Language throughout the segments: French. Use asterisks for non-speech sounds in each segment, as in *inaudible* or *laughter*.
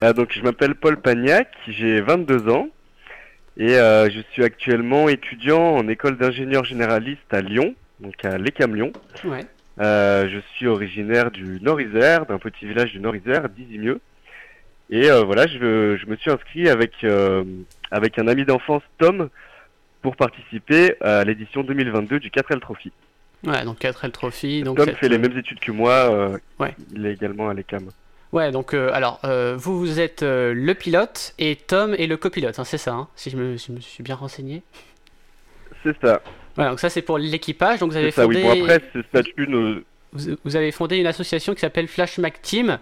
Ah, donc je m'appelle Paul Pagnac, j'ai 22 ans et euh, je suis actuellement étudiant en école d'ingénieur généraliste à Lyon, donc à l'ECAM Lyon. Ouais. Euh, je suis originaire du Nord-Isère, d'un petit village du Nord-Isère, d'Izimieux. Et euh, voilà, je, je me suis inscrit avec, avec un ami d'enfance, Tom, pour participer à l'édition 2022 du 4L Trophy. Ouais, donc 4L Trophy. Donc Tom fait les mêmes études que moi, Ouais. il est également à l'ECAM. Ouais, donc euh, alors euh, vous vous êtes euh, le pilote et Tom est le copilote, hein, c'est ça, hein, si je me, je me suis bien renseigné. C'est ça, Voilà, donc ça c'est pour l'équipage. Donc vous avez ça, oui. fondé, Bon après, ce statut ne... vous, vous avez fondé une association qui s'appelle Flash Mac Team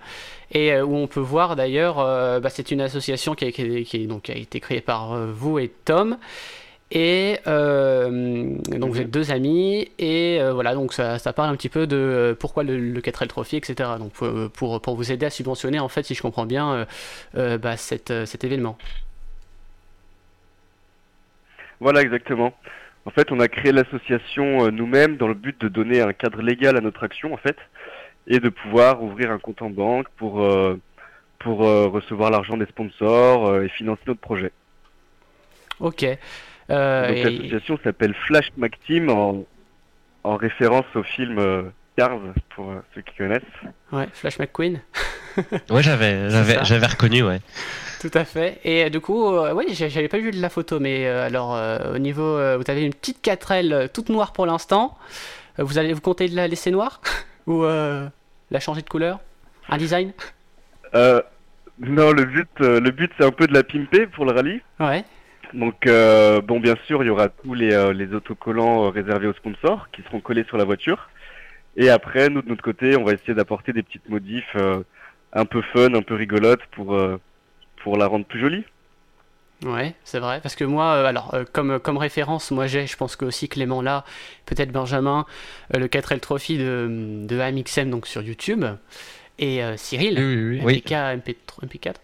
et où on peut voir d'ailleurs, bah, c'est une association qui a, qui, qui est- donc, qui a été créée par vous et Tom. Et euh, donc vous êtes deux amis et euh, voilà donc ça, ça parle un petit peu de euh, pourquoi le, le 4L Trophy etc. Donc pour, pour, pour vous aider à subventionner en fait si je comprends bien euh, euh, bah, euh, cet événement. Voilà, exactement. En fait, on a créé l'association euh, nous-mêmes dans le but de donner un cadre légal à notre action, en fait, et de pouvoir ouvrir un compte en banque pour, euh, pour euh, recevoir l'argent des sponsors euh, et financer notre projet. Ok. Euh, et- l'association s'appelle Flash Mac Team en, en référence au film euh, Cars, pour euh, ceux qui connaissent. ouais, Flash McQueen. *laughs* Ouais, j'avais, j'avais, j'avais reconnu, ouais. Tout à fait. Et euh, du coup, euh, oui, j'avais pas vu de la photo, mais euh, alors euh, au niveau, euh, vous avez une petite 4L euh, toute noire pour l'instant. Euh, vous allez vous compter de la laisser noire? *laughs* Ou euh, la changer de couleur? Un design? Euh, non, le but, euh, le but c'est un peu de la pimper pour le rallye. Ouais. Donc, euh, bon, bien sûr, il y aura tous les, euh, les autocollants euh, réservés aux sponsors qui seront collés sur la voiture. Et après, nous, de notre côté, on va essayer d'apporter des petites modifs un peu fun, un peu rigolotes pour, pour la rendre plus jolie. Ouais, c'est vrai. Parce que moi, alors, comme, comme référence, moi j'ai, je pense que aussi Clément là, peut-être Benjamin, le 4L Trophy de, de AMXM donc sur YouTube. Et euh, Cyril, oui, oui. MPK, MP3, MP4.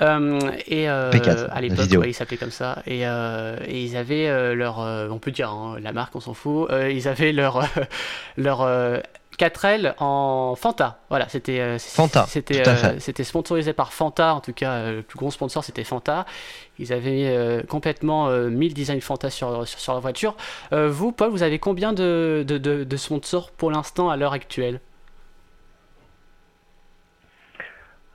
Euh, et euh, MP4, à la l'époque, ouais, ils s'appelaient comme ça. Et, euh, et ils avaient euh, leur, euh, on peut dire hein, la marque, on s'en fout. euh, ils avaient leur *laughs* leur euh, 4L en Fanta. Voilà, c'était euh, Fanta, C'était à euh, c'était sponsorisé par Fanta. En tout cas, euh, le plus gros sponsor c'était Fanta. Ils avaient euh, complètement euh, mis le design Fanta sur sur, sur la voiture. Euh, vous, Paul, vous avez combien de de, de, de sponsors pour l'instant à l'heure actuelle?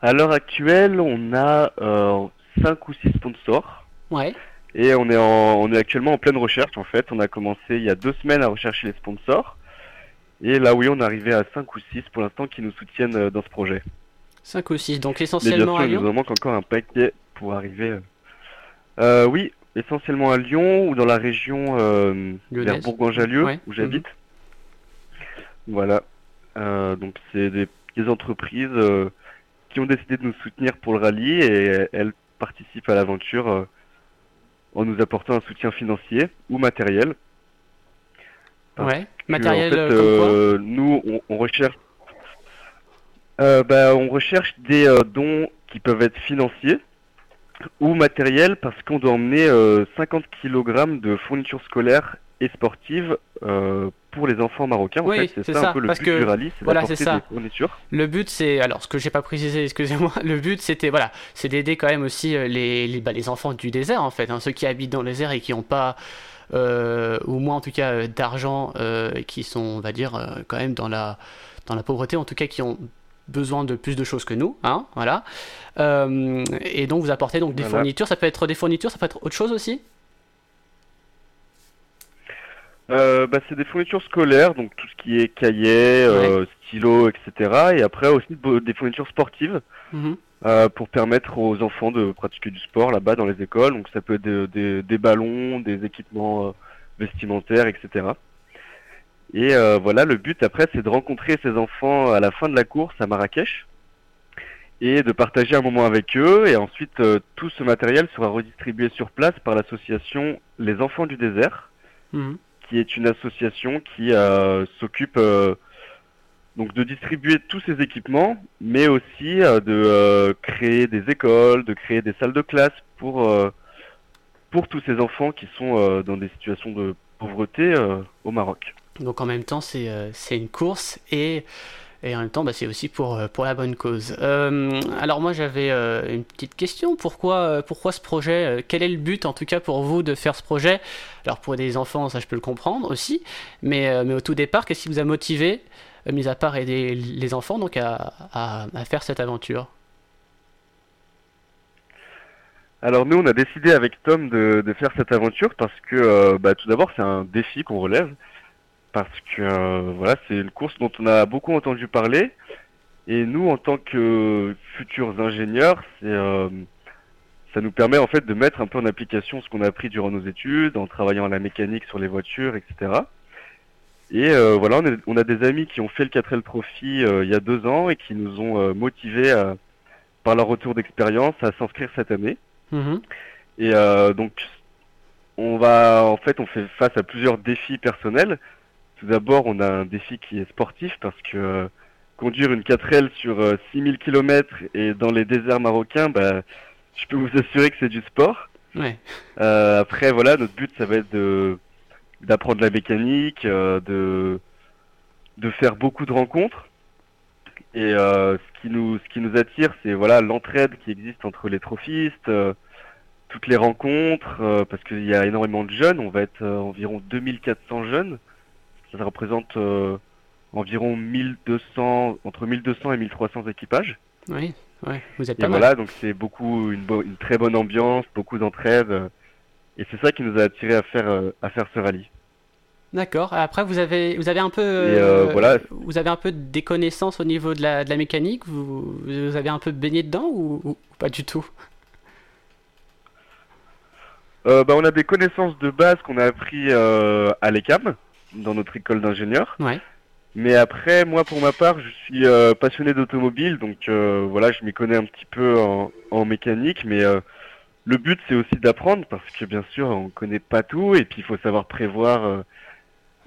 À l'heure actuelle, on a euh, 5 ou 6 sponsors. Ouais. Et on est, en, on est actuellement en pleine recherche, en fait. On a commencé il y a deux semaines à rechercher les sponsors. Et là, oui, on est arrivé à 5 ou 6 pour l'instant qui nous soutiennent euh, dans ce projet. 5 ou 6, donc Mais bien essentiellement sûr, à il Lyon. nous en manque encore un paquet pour arriver. euh. Euh, oui, essentiellement à Lyon ou dans la région euh, vers. Bourgoin-Jallieu Ouais. où j'habite. Voilà. Euh, donc c'est des, des entreprises qui ont décidé de nous soutenir pour le rallye et elles participent à l'aventure euh, en nous apportant un soutien financier ou matériel. Parce Ouais. que, Matériel en fait, euh, euh, nous, on, on recherche, euh, bah, on recherche des euh, dons qui peuvent être financiers ou matériels parce qu'on doit emmener euh, 50 kg de fournitures scolaires et sportives pour les enfants marocains. En Oui, fait, c'est ça, ça, un peu le parce but que- du rallye, c'est voilà, ça. des fournitures. Le but, c'est alors ce que j'ai pas précisé, *laughs* excusez-moi. Le but, c'était voilà, c'est d'aider quand même aussi euh, les les, bah, les enfants du désert en fait, hein, ceux qui habitent dans le désert et qui n'ont pas euh, ou moins en tout cas euh, d'argent euh, qui sont, on va dire, quand même dans la dans la pauvreté, en tout cas qui ont besoin de plus de choses que nous, hein, voilà. Et donc vous apportez donc des Voilà. fournitures. Ça peut être des fournitures, ça peut être autre chose aussi? Euh, bah, c'est des fournitures scolaires, donc tout ce qui est cahiers, euh, stylos, etc. Et après aussi de- des fournitures sportives. Mhm. euh, pour permettre aux enfants de pratiquer du sport là-bas dans les écoles. Donc ça peut être des, des- des ballons, des équipements vestimentaires, etc. Et voilà, le but après, c'est de rencontrer ces enfants à la fin de la course à Marrakech et de partager un moment avec eux. Et ensuite, euh, tout ce matériel sera redistribué sur place par l'association Les Enfants du désert, Mhm. Qui est une association qui euh, s'occupe euh, donc de distribuer tous ces équipements, mais aussi euh, de créer des écoles, de créer des salles de classe pour pour tous ces enfants qui sont dans des situations de pauvreté au Maroc. Donc en même temps, c'est une course et Et en même temps, bah, c'est aussi pour, pour la bonne cause. alors moi, j'avais une petite question. Pourquoi, pourquoi ce projet? Quel est le but, en tout cas, pour vous, de faire ce projet? Alors pour des enfants, ça je peux le comprendre aussi. Mais, mais au tout départ, qu'est-ce qui vous a motivé, mis à part aider les enfants, donc à, à, faire cette aventure? Alors nous, on a décidé avec Tom de, faire cette aventure parce que, euh, bah, tout d'abord, c'est un défi qu'on relève parce que euh, voilà, c'est une course dont on a beaucoup entendu parler et nous, en tant que futurs ingénieurs, c'est euh, ça nous permet en fait de mettre un peu en application ce qu'on a appris durant nos études, en travaillant à la mécanique sur les voitures, etc. Et voilà, on, a des amis qui ont fait le 4L Trophy il y a deux ans et qui nous ont motivés par leur retour d'expérience à s'inscrire cette année. Mhm. Et euh, donc, on va, en fait, on fait face à plusieurs défis personnels. Tout d'abord, on a un défi qui est sportif parce que euh, conduire une 4L sur 6000 euh, km et dans les déserts marocains, bah, je peux vous assurer que c'est du sport. après, voilà, notre but, ça va être de d'apprendre la mécanique, de de faire beaucoup de rencontres. Et ce qui nous ce qui nous attire, c'est voilà l'entraide qui existe entre les trophistes, toutes les rencontres, euh, parce qu'il y a énormément de jeunes, on va être euh, environ 2400 jeunes, ça représente euh, environ 1200, entre 1200 et 1300 équipages. Oui, ouais, vous êtes pas et voilà, donc c'est beaucoup, une, une, très bonne ambiance, beaucoup d'entraide, et c'est ça qui nous a attiré à faire, à faire ce rallye. D'accord. Après, vous avez, vous avez un peu, voilà. vous avez un peu des connaissances au niveau de la, de la mécanique. Vous, vous avez un peu baigné dedans ou pas du tout? Euh, bah, On a des connaissances de base qu'on a appris euh, à l'ECAM, dans notre école d'ingénieur. Ouais. Mais après, moi, pour ma part, je suis euh, passionné d'automobile, donc euh, voilà, je m'y connais un petit peu en, en mécanique, mais euh, le but, c'est aussi d'apprendre, parce que bien sûr, on connaît pas tout, et puis il faut savoir prévoir,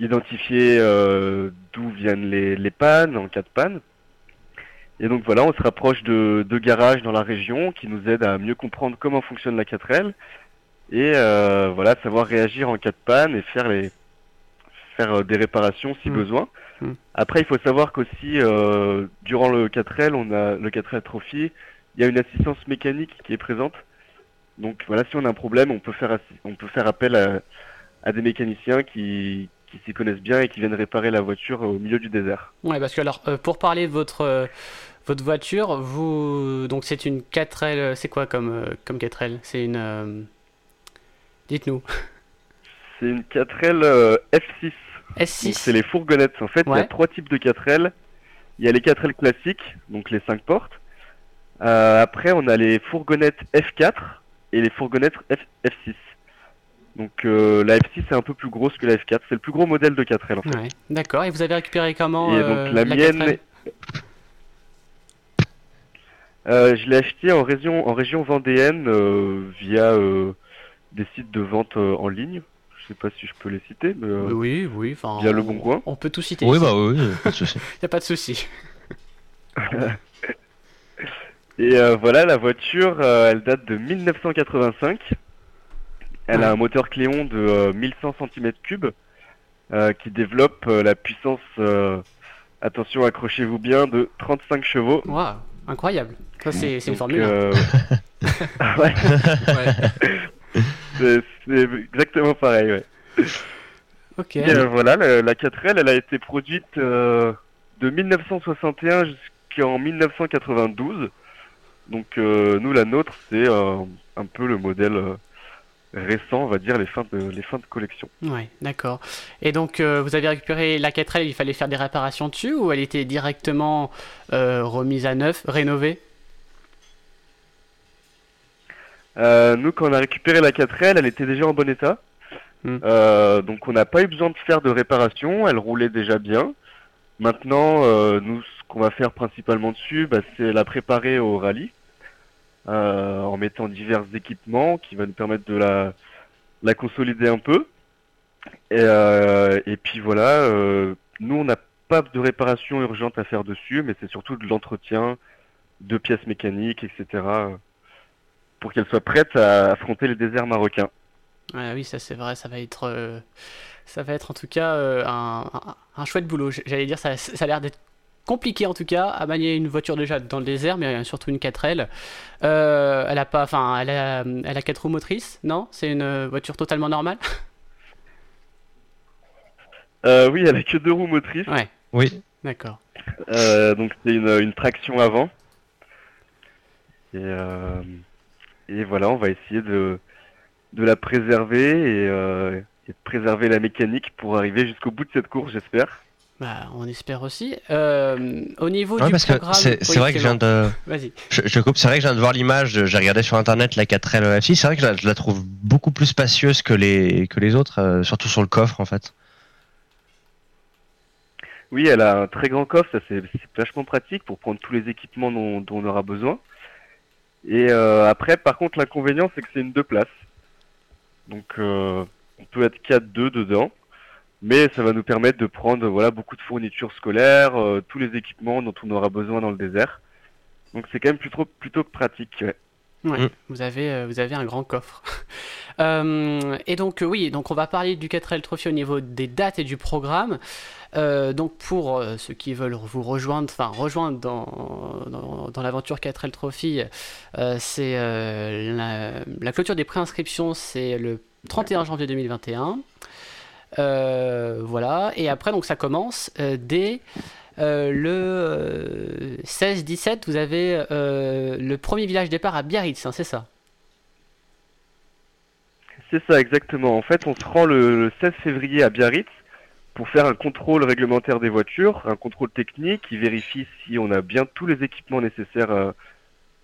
identifier d'où viennent les, les, pannes en cas de panne. Et donc voilà, on se rapproche de, de garages dans la région qui nous aident à mieux comprendre comment fonctionne la 4L et voilà savoir réagir en cas de panne et faire les faire euh, des réparations si mm. besoin. Mm. Après, il faut savoir qu'aussi euh, durant le 4L, on a le 4L Trophy, il y a une assistance mécanique qui est présente. Donc voilà, si on a un problème, on peut faire on peut faire appel à, à des mécaniciens qui qui s'y connaissent bien et qui viennent réparer la voiture au milieu du désert. Ouais, parce que alors euh, pour parler de votre euh, votre voiture, vous donc c'est une 4L, c'est quoi comme comme 4L C'est une Dites-nous. C'est une 4L euh, F6. S6. C'est les fourgonnettes. En fait, il y a trois types de 4L. Il y a les 4L classiques, donc les 5 portes. Euh, après, on a les fourgonnettes F4 et les fourgonnettes F, 6 Donc euh, la F6 est un peu plus grosse que la F4. C'est le plus gros modèle de 4L en fait. D'accord. Et vous avez récupéré comment et donc, la, mienne. je l'ai acheté en région, en région vendéenne via des sites de vente euh, en ligne. Je sais pas si je peux les citer, mais euh, oui, oui, enfin, via le bon coin. On peut tout citer. Oui, bah oui, pas de souci. *laughs* y a pas de souci. *laughs* Et euh, voilà, la voiture, elle date de 1985. Elle a un moteur Cléon de 1100 cm3 qui développe la puissance, attention, accrochez-vous bien, de 35 chevaux. Waouh, incroyable. Ça, c'est une formule. *laughs* ouais. c'est exactement pareil, ouais. Ok. Et, euh, voilà, la, 4L, elle a été produite euh, de 1961 jusqu'en 1992. Donc euh, nous, la nôtre, c'est un peu le modèle récent, on va dire, les fins de, les fins de collection. Ouais, d'accord. Et donc, vous avez récupéré la 4L, il fallait faire des réparations dessus ou elle était directement remise à neuf, rénovée? Euh, nous, quand on a récupéré la 4L, elle était déjà en bon état. Hmm. Euh, donc on n'a pas eu besoin de faire de réparation, elle roulait déjà bien. Maintenant, euh, nous, ce qu'on va faire principalement dessus, bah, c'est la préparer au rallye, euh, en mettant divers équipements qui va nous permettre de la, la consolider un peu. Et, euh, et puis voilà, euh, nous, on n'a pas de réparation urgente à faire dessus, mais c'est surtout de l'entretien de pièces mécaniques, etc pour qu'elle soit prête à affronter les déserts marocains. oui, ça c'est vrai, ça va être, euh, ça va être en tout cas euh, un, chouette boulot. J'allais dire, ça, ça a l'air d'être compliqué en tout cas à manier une voiture déjà dans le désert, mais surtout une 4L. Euh, elle a pas, enfin, elle a, elle a quatre roues motrices, non? C'est une voiture totalement normale? Euh, oui, elle a que deux roues motrices. Ouais. Oui. D'accord. Euh, donc c'est une, une traction avant. Et, euh, et voilà, on va essayer de, de la préserver et, euh, et de préserver la mécanique pour arriver jusqu'au bout de cette course, j'espère. Bah, on espère aussi. Euh, au niveau Ouais, du parce programme, c'est Oui, vrai que je viens de. Vas-y. Je, je coupe, c'est vrai que je viens de voir l'image, j'ai regardé sur internet la 4L EFI, c'est vrai que je la, je la trouve beaucoup plus spacieuse que les, que les autres, euh, surtout sur le coffre en fait. Oui, elle a un très grand coffre, ça c'est c'est vachement pratique pour prendre tous les équipements dont, dont on aura besoin. Et euh, après, par contre, l'inconvénient c'est que c'est une deux places. Donc euh, on peut être 4-2 dedans. Mais ça va nous permettre de prendre voilà beaucoup de fournitures scolaires, euh, tous les équipements dont on aura besoin dans le désert. Donc c'est quand même plutôt plutôt pratique. ouais. Ouais, Mm. vous avez, euh, vous avez un grand coffre. *laughs* Euh, et donc, euh, oui, donc on va parler du 4L Trophy au niveau des dates et du programme. Euh, donc, pour euh, ceux qui veulent vous rejoindre, enfin, rejoindre dans, dans, dans l'aventure 4L Trophy, euh, c'est la, la clôture des préinscriptions, c'est le 31 janvier 2021. Euh, voilà, et après, donc ça commence dès le euh, 16-17, vous avez le premier village départ à Biarritz, hein, c'est ça? C'est ça exactement. En fait, on se rend le, le 16 février à Biarritz pour faire un contrôle réglementaire des voitures, un contrôle technique qui vérifie si on a bien tous les équipements nécessaires euh,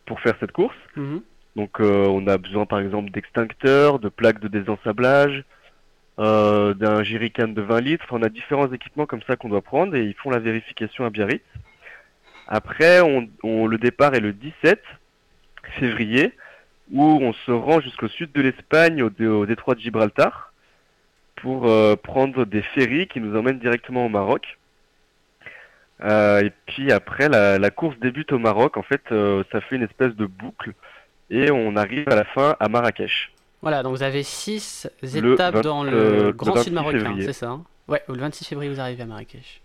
pour faire cette course. Mhm. Donc euh, on a besoin par exemple d'extincteurs, de plaques de désensablage, euh, d'un jerrycan de 20 litres. Enfin, on a différents équipements comme ça qu'on doit prendre et ils font la vérification à Biarritz. Après, on, on- le départ est le 17 février où on se rend jusqu'au sud de l'Espagne, au détroit de Gibraltar, pour euh, prendre des ferries qui nous emmènent directement au Maroc. Euh, et puis après, la, la course débute au Maroc. En fait, euh, ça fait une espèce de boucle et on arrive à la fin à Marrakech. Voilà, donc vous avez 6 Le étapes 20, dans le euh, le Grand 26 Sud marocain, c'est ça hein? Ouais, le 26 février vous arrivez à Marrakech.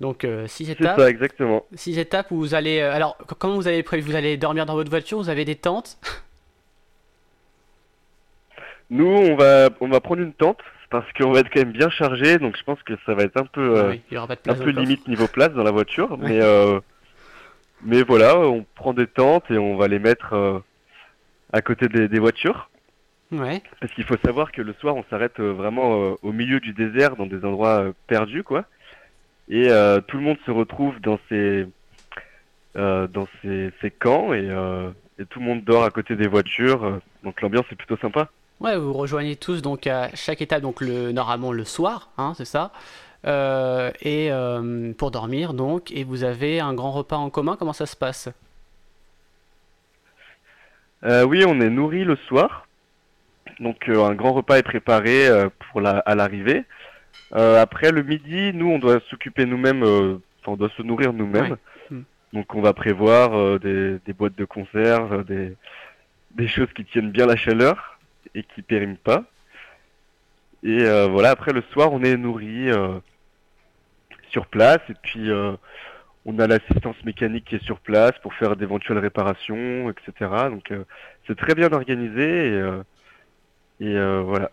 Donc 6 C'est étapes, ça, exactement. six étapes où vous allez... alors, comment vous avez prévu? Vous allez dormir dans votre voiture Vous avez des tentes? Nous, on va, on va prendre une tente parce qu'on va être quand même bien chargé, donc je pense que ça va être un peu, euh, Ah Oui, il n'y aura pas de un place peu au coffre. limite niveau place dans la voiture, mais, euh, mais voilà, on prend des tentes et on va les mettre euh, à côté des, des voitures. Ouais, Parce qu'il faut savoir que le soir, on s'arrête euh, vraiment euh, au milieu du désert, dans des endroits euh, perdus, quoi. Et euh, tout le monde se retrouve dans ces, euh, dans ces, ces camps et, euh, et tout le monde dort à côté des voitures. euh, donc l'ambiance est plutôt sympa. Ouais, vous rejoignez tous donc à chaque étape, donc le, normalement le soir, hein, c'est ça Euh, Et euh, pour dormir donc, et vous avez un grand repas en commun, comment ça se passe? Euh, oui, on est nourri le soir. Donc un grand repas est préparé pour la, à l'arrivée. Après le midi, nous on doit s'occuper nous-mêmes, enfin, on doit se nourrir nous-mêmes. Ouais. Hmm. Donc on va prévoir des, des boîtes de conserve, des, des choses qui tiennent bien la chaleur et qui périment pas. Et euh, voilà, après le soir on est nourri euh, sur place et puis euh, on a l'assistance mécanique qui est sur place pour faire d'éventuelles réparations, etc. Donc c'est très bien organisé et, voilà.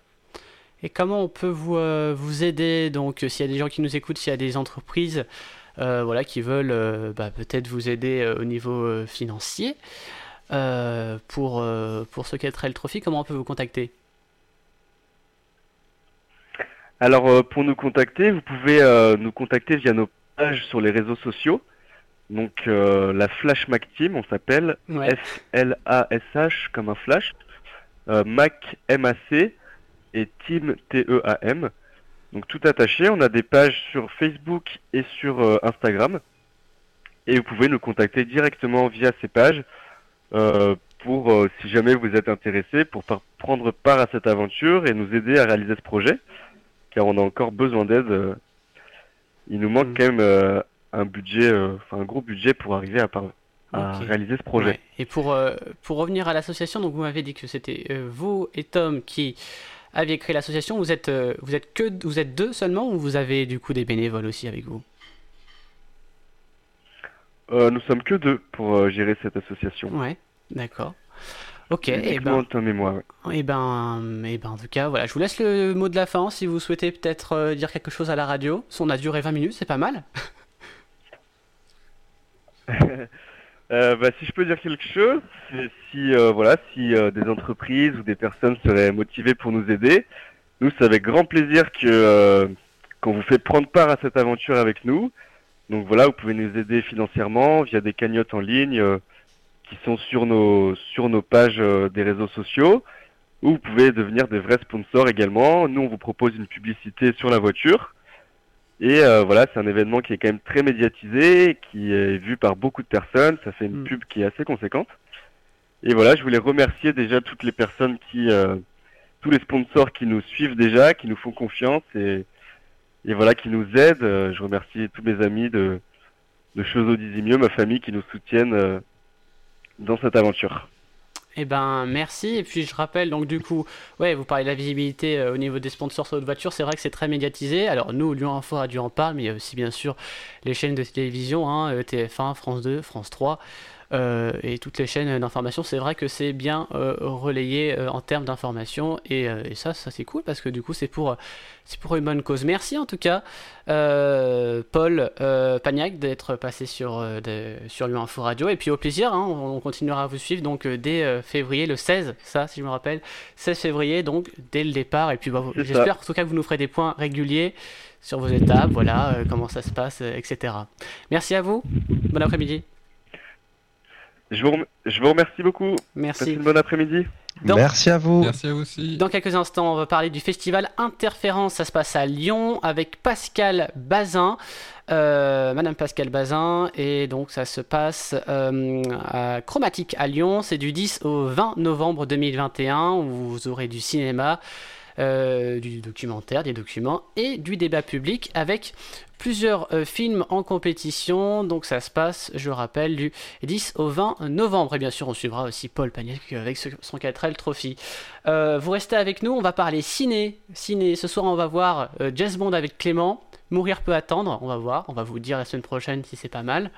Et comment on peut vous, vous aider? Donc, s'il y a des gens qui nous écoutent, s'il y a des entreprises voilà, qui veulent bah, peut-être vous aider au niveau financier euh, pour, euh, pour ce 4L Trophy, comment on peut vous contacter? Alors euh, pour nous contacter, vous pouvez euh, nous contacter via nos pages sur les réseaux sociaux. Donc la Flash Mac Team, on s'appelle Ouais. F-L-A-S-H comme un flash, Mac M-A-C et Team T-E-A-M. Donc tout attaché, on a des pages sur Facebook et sur Instagram. Et vous pouvez nous contacter directement via ces pages pour, euh, si jamais vous êtes intéressé, pour par- prendre part à cette aventure et nous aider à réaliser ce projet. Car on a encore besoin d'aide. euh. il nous manque Mhm. quand même euh, un budget, euh, enfin un gros budget pour arriver à, par- à réaliser ce projet. Ouais. Et pour, euh, pour revenir à l'association, donc vous m'avez dit que c'était euh, vous et Tom qui aviez créé l'association. Vous êtes, euh, vous êtes que vous êtes deux seulement ou vous avez du coup des bénévoles aussi avec vous? Nous sommes que deux pour gérer cette association. Ouais, d'accord. Ok, et eh ben, Tom et eh ben, et eh ben, en tout cas, voilà, je vous laisse le mot de la fin si vous souhaitez peut-être dire quelque chose à la radio. On a duré 20 minutes, c'est pas mal. *laughs* Euh, bah, si je peux dire quelque chose, si euh, voilà, si euh, des entreprises ou des personnes seraient motivées pour nous aider, nous c'est avec grand plaisir que qu'on vous fait prendre part à cette aventure avec nous. Donc voilà, vous pouvez nous aider financièrement via des cagnottes en ligne qui sont sur nos sur nos pages des réseaux sociaux. Ou vous pouvez devenir des vrais sponsors également. Nous on vous propose une publicité sur la voiture et euh, voilà, c'est un événement qui est quand même très médiatisé, qui est vu par beaucoup de personnes. Ça fait une mm. pub qui est assez conséquente. Et voilà, je voulais remercier déjà toutes les personnes qui, euh, tous les sponsors qui nous suivent déjà, qui nous font confiance et, et voilà, qui nous aident. Euh, je remercie tous mes amis de, de Chezo Dizimieux, ma famille qui nous soutiennent dans cette aventure. Eh ben merci. Et puis je rappelle donc du coup, ouais, vous parlez de la visibilité euh, au niveau des sponsors sur votre voiture. C'est vrai que c'est très médiatisé. Alors nous, Lyon Info Radio en parle, mais il y a aussi bien sûr les chaînes de télévision, hein, euh, TF1, France 2, France 3. Euh, et toutes les chaînes d'information, c'est vrai que c'est bien euh, relayé euh, en termes d'information et, ça, ça c'est cool parce que du coup c'est pour, c'est pour une bonne cause. Merci en tout cas Paul Pagnac d'être passé sur, de, sur Info Radio et puis au plaisir, hein, on, continuera à vous suivre donc dès février, le 16, ça si je me rappelle, 16 février donc dès le départ et puis bah, j'espère en tout cas que vous nous ferez des points réguliers sur vos étapes, voilà comment ça se passe, etc. Merci à vous, bon après-midi. Je vous, je vous remercie beaucoup. Merci. Passez une bonne après-midi. Merci à vous. Merci à vous aussi. Dans quelques instants, on va parler du festival Interférence. Ça se passe à Lyon avec Pascal Bazin. Euh, Madame Pascal Bazin. Et donc, ça se passe euh, à Chromatique à Lyon. C'est du 10 au 20 novembre 2021 où vous aurez du cinéma. Euh, du documentaire, des documents et du débat public avec plusieurs euh, films en compétition. Donc ça se passe, je rappelle, du 10 au 20 novembre. Et bien sûr, on suivra aussi Paul Pagnac avec son 4L Trophy. Euh, vous restez avec nous, on va parler ciné. Ciné, ce soir on va voir Jazz Bond avec Clément. Mourir peut attendre, on va voir, on va vous dire la semaine prochaine si c'est pas mal.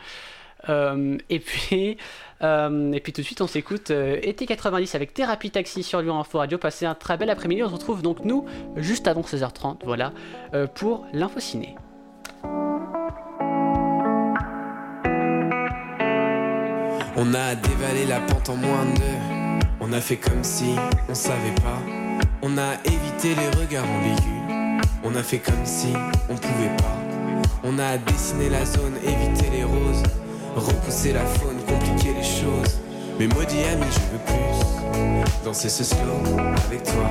Euh, et puis, euh, et puis tout de suite, on s'écoute euh, été 90 avec Thérapie Taxi sur Lyon Info Radio. Passez un très bel après-midi. On se retrouve donc nous juste avant 16h30, voilà, pour l'info ciné. On a dévalé la pente en moins de deux. On a fait comme si on savait pas. On a évité les regards ambigus. On a fait comme si on pouvait pas. On a dessiné la zone, évité les roses. Repousser la faune, compliquer les choses. Mais maudit ami, je veux plus danser ce slow avec toi.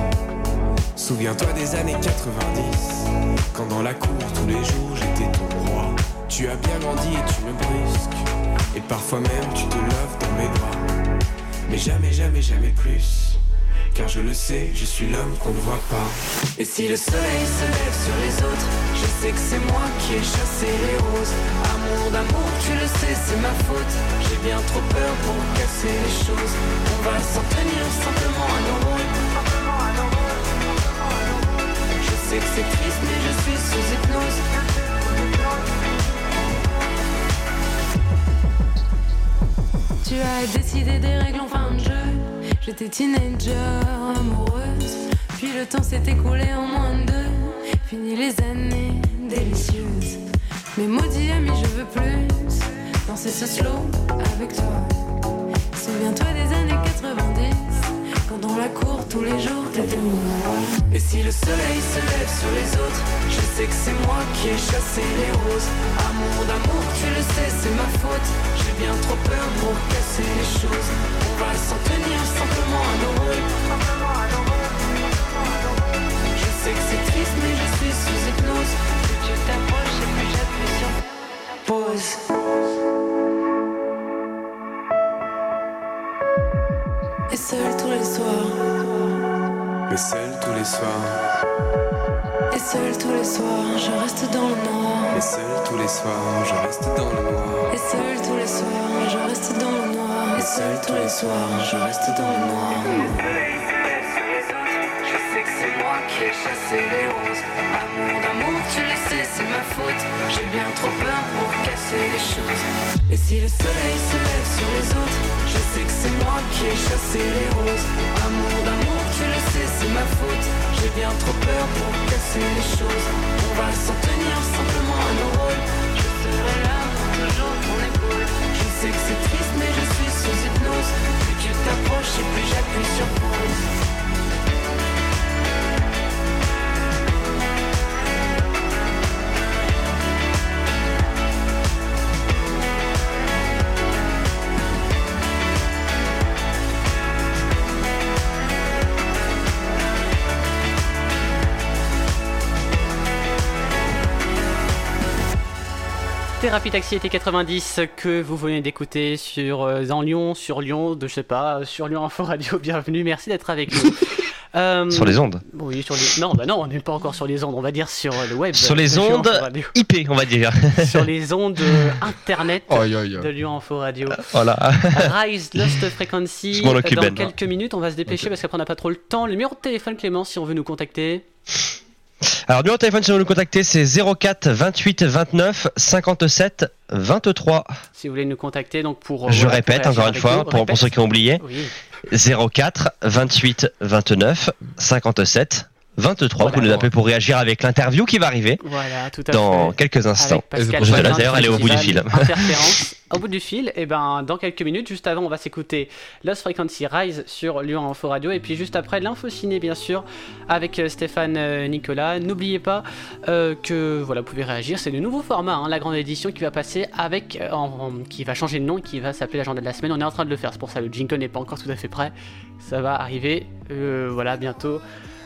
Souviens-toi des années 90, quand dans la cour tous les jours j'étais ton roi. Tu as bien grandi et tu me brusques, et parfois même tu te loves dans mes bras. Mais jamais, jamais, jamais plus. Car je le sais, je suis l'homme qu'on ne voit pas. Et si le soleil se lève sur les autres, je sais que c'est moi qui ai chassé les roses. D'amour, tu le sais, c'est ma faute. J'ai bien trop peur pour casser les choses. On va s'en tenir simplement à nos rôles. Je sais que c'est triste, mais je suis sous hypnose. Tu as décidé des règles en fin de jeu. J'étais teenager, amoureuse. Puis le temps s'est écoulé en moins de deux. Fini les années délicieuses. Mais maudit ami, je veux plus danser ce slow avec toi. Souviens-toi des années 90, quand dans la cour tous les jours t'étais mon Et si le soleil se lève sur les autres, je sais que c'est moi qui ai chassé les roses. Amour d'amour, tu le sais, c'est ma faute. J'ai bien trop peur pour casser seul tous les soirs, je reste dans le noir. Et seul tous les soirs, je reste dans le noir. Et seul tous les soirs, je reste dans le noir. Et seul tous les soirs, je reste dans le noir. sais que c'est moi qui ai chassé les roses. Amour d'amour, tu le sais, c'est ma faute. J'ai bien trop peur pour casser les choses. Et si le soleil se lève sur les autres, je sais que c'est moi qui ai chassé les roses. Amour d'amour, c'est ma faute. J'ai bien trop peur pour casser les choses. On va s'en tenir simplement à nos rôles. Je serai là toujours ton épaule. Je sais que c'est triste, mais je suis sous hypnose. Plus tu t'approches et plus j'appuie sur pause. Thérapie Taxi était 90 que vous venez d'écouter sur euh, en Lyon, sur Lyon, de je sais pas, sur Lyon Info Radio. *laughs* Bienvenue, merci d'être avec nous. *laughs* Euh, Sur les ondes. Oui, sur les. Non, bah non, on n'est pas encore sur les ondes. On va dire sur euh, le web. Sur les ondes. IP, on va dire. *laughs* sur les ondes euh, internet de Lyon Info Radio. voilà. Rise Lost Frequency. Dans Ben. quelques minutes, on va se dépêcher parce qu'après on n'a pas trop le temps. Le numéro de téléphone, Clément, si on veut nous contacter. Alors, numéro de téléphone, si vous nous contacter, c'est 04 28 29 57 23. Si vous voulez nous contacter, donc pour. euh, Je voilà, répète encore une fois, pour, pour ceux qui ont oublié. Oui. 04 28 29 57 23. Voilà. vous nous appelez pour réagir avec l'interview qui va arriver Voilà, tout à dans fait. quelques instants. D'ailleurs aller au bout du fil. *laughs* Interférence. Au bout du fil, et ben dans quelques minutes, juste avant, on va s'écouter Lost Frequency Rise sur Lyon Info Radio, et puis juste après l'info ciné, bien sûr, avec euh, Stéphane euh, Nicolas. N'oubliez pas euh, que voilà, vous pouvez réagir. C'est le nouveau format, hein, la grande édition qui va passer avec, euh, en- qui va changer de nom, qui va s'appeler l'agenda de la semaine. On est en train de le faire, c'est pour ça le jingle n'est pas encore tout à fait prêt. Ça va arriver, euh, voilà, bientôt.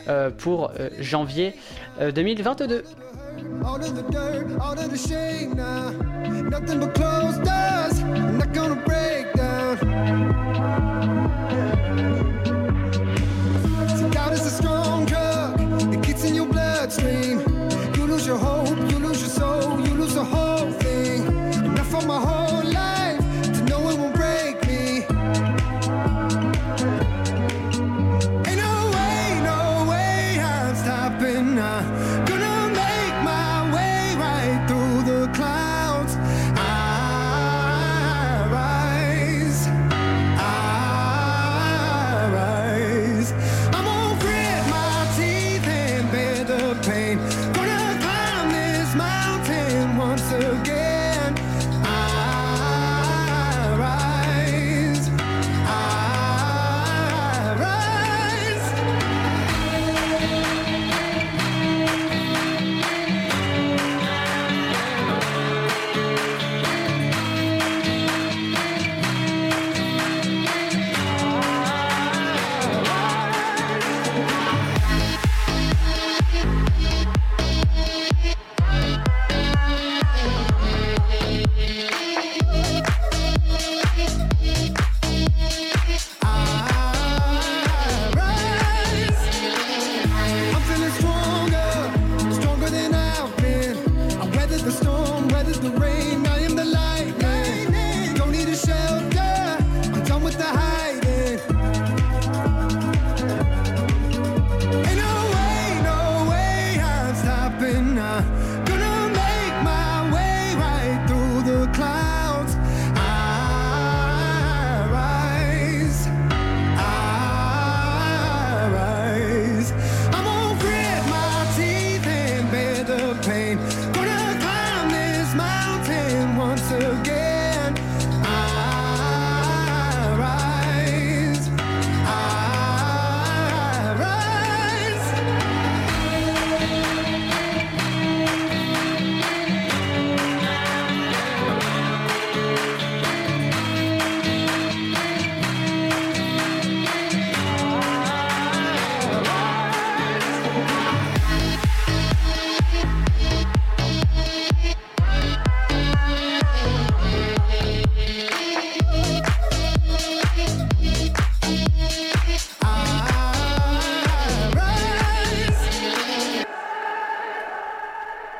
Euh, pour euh, janvier euh, 2022. All of the dirt, all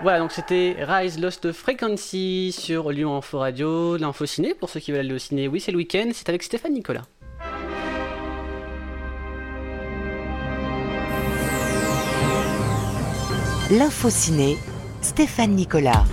Voilà, donc c'était Rise Lost Frequency sur Lyon Info Radio, l'info ciné. Pour ceux qui veulent aller au ciné, oui, c'est le week-end, c'est avec Stéphane Nicolas. L'info ciné, Stéphane Nicolas.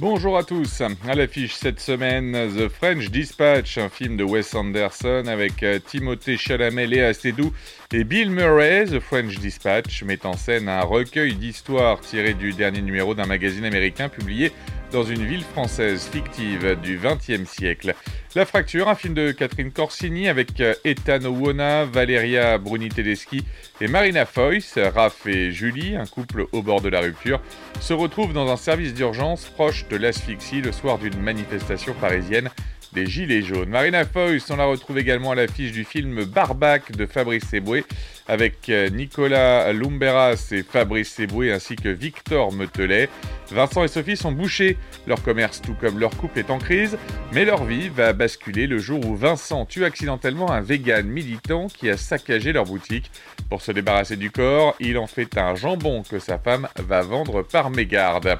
Bonjour à tous. À l'affiche cette semaine, The French Dispatch, un film de Wes Anderson avec euh, Timothée Chalamet, Léa Seydoux et Bill Murray. The French Dispatch met en scène un recueil d'histoires tiré du dernier numéro d'un magazine américain publié dans une ville française fictive du XXe siècle. La Fracture, un film de Catherine Corsini avec euh, Ethan Owona, Valeria Bruni Tedeschi et Marina Foyce, Raph et Julie, un couple au bord de la rupture, se retrouvent dans un service d'urgence proche de l'asphyxie le soir d'une manifestation parisienne des Gilets jaunes. Marina Foyce, on la retrouve également à l'affiche du film Barbac de Fabrice Eboué avec euh, Nicolas Lumberas et Fabrice Eboué ainsi que Victor Metelet. Vincent et Sophie sont bouchés, leur commerce tout comme leur couple est en crise, mais leur vie va basculer le jour où Vincent tue accidentellement un vegan militant qui a saccagé leur boutique. Pour se débarrasser du corps, il en fait un jambon que sa femme va vendre par mégarde.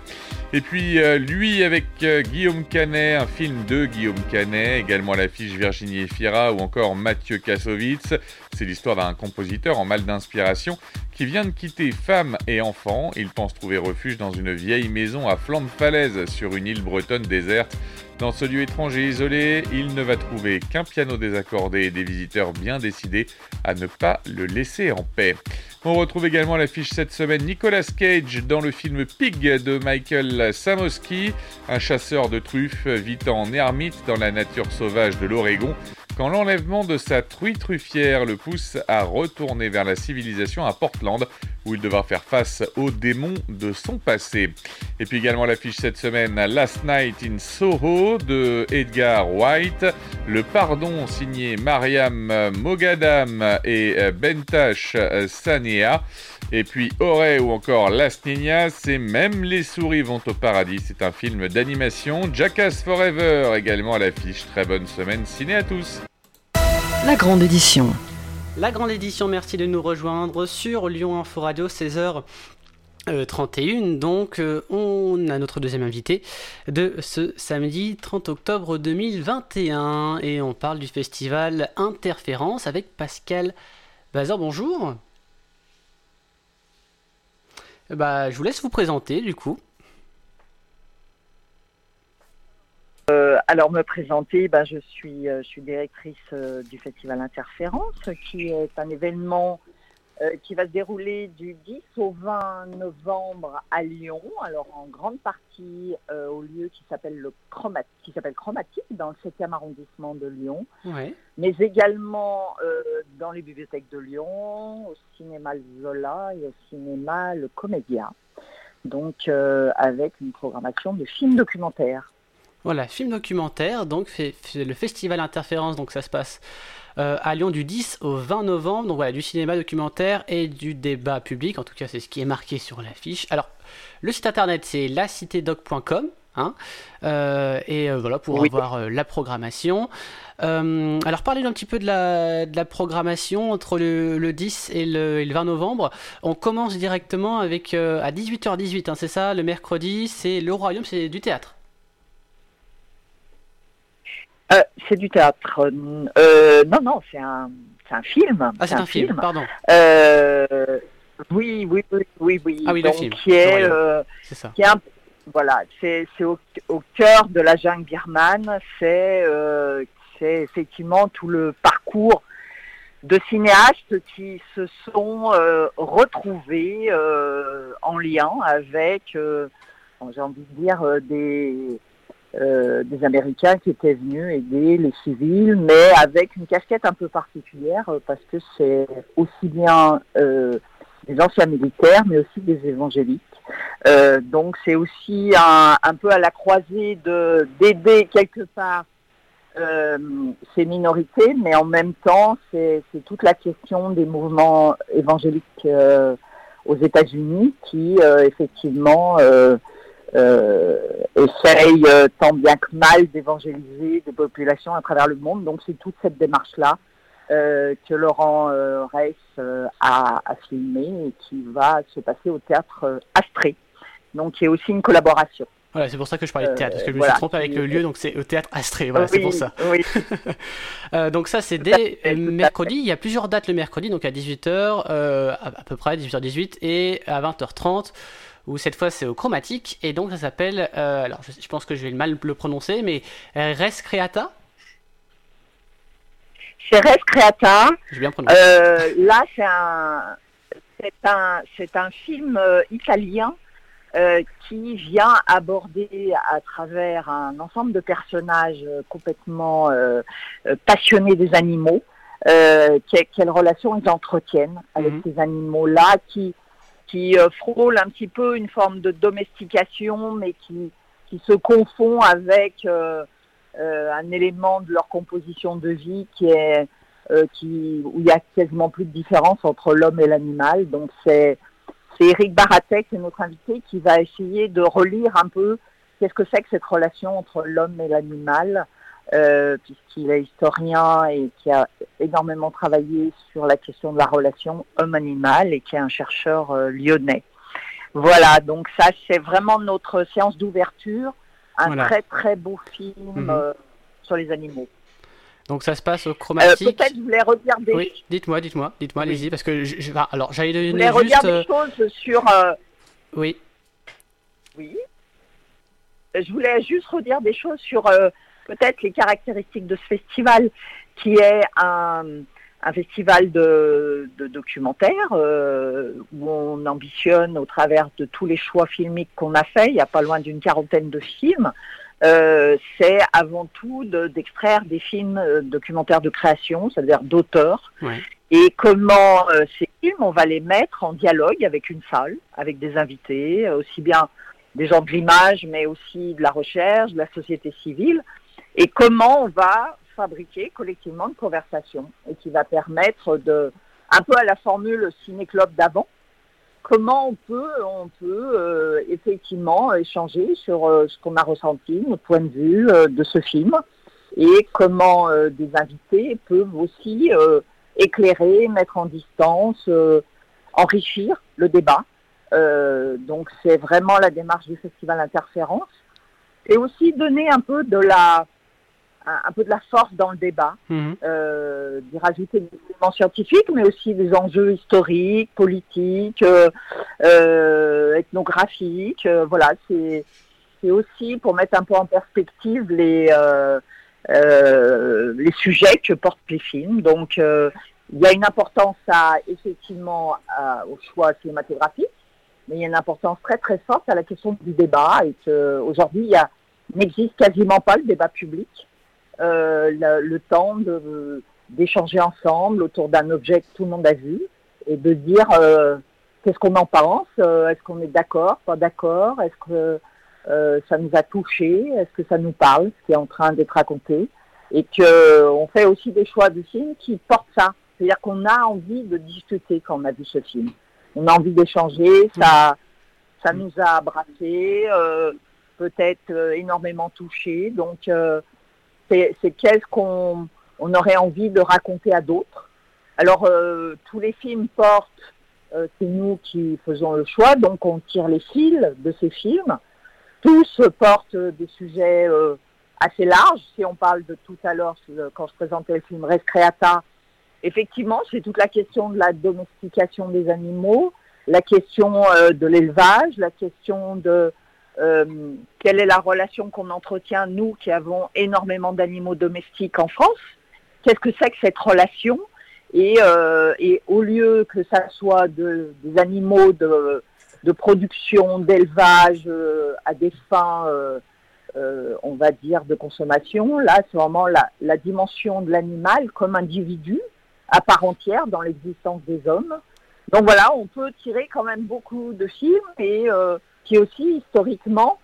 Et puis euh, lui avec euh, Guillaume Canet, un film de Guillaume Canet, également l'affiche Virginie Efira ou encore Mathieu Kassovitz. C'est l'histoire d'un compositeur en mal d'inspiration qui vient de quitter femme et enfant. Il pense trouver refuge dans une vieille maison à flanc de falaise sur une île bretonne déserte. Dans ce lieu étrange et isolé, il ne va trouver qu'un piano désaccordé et des visiteurs bien décidés à ne pas le laisser en paix. On retrouve également l'affiche cette semaine Nicolas Cage dans le film Pig de Michael Samoski. Un chasseur de truffes vit en ermite dans la nature sauvage de l'Oregon quand l'enlèvement de sa truie truffière le pousse à retourner vers la civilisation à Portland, où il devra faire face aux démons de son passé. Et puis également l'affiche cette semaine Last Night in Soho de Edgar White, Le Pardon signé Mariam Mogadam et Bentash Sanea. Et puis Ore ou encore Las Niñas et même les souris vont au paradis. C'est un film d'animation. Jackass Forever également à l'affiche. Très bonne semaine ciné à tous. La grande édition. La grande édition, merci de nous rejoindre sur Lyon Info Radio, 16h. 31, donc euh, on a notre deuxième invité de ce samedi 30 octobre 2021 et on parle du festival Interférence avec Pascal Bazar. Bonjour. Bah, je vous laisse vous présenter du coup. Euh, alors me présenter, ben, je, suis, euh, je suis directrice euh, du Festival Interférence, qui est un événement euh, qui va se dérouler du 10 au 20 novembre à Lyon, alors en grande partie au lieu qui s'appelle le Chromat qui s'appelle Chromatique dans le 7e arrondissement de Lyon, Ouais. mais également dans les bibliothèques de Lyon, au cinéma Zola et au cinéma Le Comédia. Donc avec une programmation de films documentaires. Voilà, film documentaire, donc fait, fait le festival Interférence, donc ça se passe euh, à Lyon du 10 au 20 novembre, donc voilà, du cinéma documentaire et du débat public, en tout cas c'est ce qui est marqué sur l'affiche. Alors, le site internet c'est lacitédoc.com, hein, euh, et euh, voilà, pour Oui. avoir euh, la programmation. Alors, parlez un petit peu de la, de la programmation entre le, le 10 et le, et le 20 novembre. On commence directement avec à 18h18, hein, c'est ça, le mercredi, c'est le Royaume, c'est du théâtre. Euh, c'est du théâtre. Euh, non, non, c'est un, c'est un film. Ah, c'est un, film, pardon, Euh, oui, oui, oui, oui, oui. Ah oui, le film. Qui est, euh, c'est ça. qui est un- voilà, c'est au, au cœur de la jungle birmane. C'est euh, effectivement tout le parcours de cinéastes qui se sont euh, retrouvés euh, en lien avec, euh, j'ai envie de dire, euh, des euh, des Américains qui étaient venus aider les civils, mais avec une casquette un peu particulière euh, parce que c'est aussi bien euh, des anciens militaires, mais aussi des évangéliques. Euh, donc c'est aussi un, un peu à la croisée de d'aider quelque part euh, ces minorités, mais en même temps c'est toute la question des mouvements évangéliques aux États-Unis qui effectivement euh, essaye euh, tant bien que mal d'évangéliser des populations à travers le monde. Donc c'est toute cette démarche-là euh, que Laurent Reiss a, a filmé et qui va se passer au théâtre Astrée. Donc il y a aussi une collaboration. Voilà, c'est pour ça que je parlais de théâtre, parce que je me voilà. suis trompé avec le lieu, donc c'est au théâtre Astrée, voilà, c'est pour ça. Oui, *laughs* donc ça, c'est dès mercredi, il y a plusieurs dates le mercredi, donc à 18h, euh, à, à peu près 18h18, et à 20h30, où cette fois c'est au chromatique, et donc ça s'appelle, euh, alors je, je pense que je vais mal le prononcer, mais euh, Res Creata? C'est Res Creata. Bien. Euh, là, c'est un, c'est un, film euh, italien euh, qui vient aborder à travers un ensemble de personnages complètement passionnés des animaux, euh, que- quelle relation ils entretiennent avec Mhm. ces animaux-là, qui, qui euh, frôlent un petit peu une forme de domestication, mais qui, qui se confond avec euh, euh, un élément de leur composition de vie qui est euh, qui, où il y a quasiment plus de différence entre l'homme et l'animal. Donc c'est c'est Eric Baratek, c'est notre invité, qui va essayer de relire un peu qu'est-ce que c'est que cette relation entre l'homme et l'animal, euh, puisqu'il est historien et qui a énormément travaillé sur la question de la relation homme-animal et qui est un chercheur euh, lyonnais. Voilà, donc ça c'est vraiment notre séance d'ouverture, un Voilà. très très beau film Mhm. euh, sur les animaux. Donc ça se passe au Euh, chromatique. Peut-être je voulais redire des, oui, dites-moi, dites-moi, dites-moi, Oui. allez-y, parce que je, je- alors j'allais je donner voulais redire juste. euh, des choses sur euh, oui, Oui. Euh, Je voulais juste redire des choses sur euh, peut-être les caractéristiques de ce festival, qui est un, un festival de, de documentaires euh, où on ambitionne au travers de tous les choix filmiques qu'on a fait, il n'y a pas loin d'une quarantaine de films, euh, c'est avant tout de- d'extraire des films euh, documentaires de création, c'est-à-dire d'auteurs, Ouais. et comment ces films, on va les mettre en dialogue avec une salle, avec des invités, aussi bien des gens de l'image, mais aussi de la recherche, de la société civile, et comment on va fabriquer collectivement une conversation, et qui va permettre de, un peu à la formule ciné-club d'avant, comment on peut, on peut euh, effectivement échanger sur euh, ce qu'on a ressenti, notre point de vue euh, de ce film, et comment euh, des invités peuvent aussi éclairer, mettre en distance, enrichir le débat. Donc c'est vraiment la démarche du festival Interférence. Et aussi donner un peu de la, un, un peu de la force dans le débat, mhm. euh, d'y rajouter des éléments scientifiques, mais aussi des enjeux historiques, politiques, euh, euh, ethnographiques. euh, voilà, c'est c'est aussi pour mettre un peu en perspective les euh, euh, les sujets que portent les films. Donc euh, il y a une importance à effectivement à- au choix cinématographique, mais il y a une importance très très forte à la question du débat et que aujourd'hui il n'existe quasiment pas le débat public, euh, le, le temps de d'échanger ensemble autour d'un objet que tout le monde a vu et de dire euh, qu'est-ce qu'on en pense, euh, est-ce qu'on est d'accord, pas d'accord, est-ce que ça nous a touché, est-ce que ça nous parle, ce qui est en train d'être raconté, et que on fait aussi des choix de films qui portent ça, c'est-à-dire qu'on a envie de discuter quand on a vu ce film, on a envie d'échanger, ça, ça nous a abrassé, euh, peut-être énormément touché, donc euh, c'est qu'est-ce qu'on on aurait envie de raconter à d'autres. Alors euh, tous les films portent, euh, c'est nous qui faisons le choix, donc on tire les fils de ces films. Tous portent des sujets euh, assez larges. Si on parle de tout à l'heure, quand je présentais le film Res Creata, effectivement, c'est toute la question de la domestication des animaux, la question de l'élevage, la question de euh, quelle est la relation qu'on entretient, nous qui avons énormément d'animaux domestiques en France? Qu'est-ce que c'est que cette relation? Et, euh, et au lieu que ça soit de, des animaux de, production, d'élevage euh, à des fins, euh, on va dire, de consommation, là, c'est vraiment la, la dimension de l'animal comme individu à part entière dans l'existence des hommes. Donc voilà, on peut tirer quand même beaucoup de films et euh, qui aussi historiquement,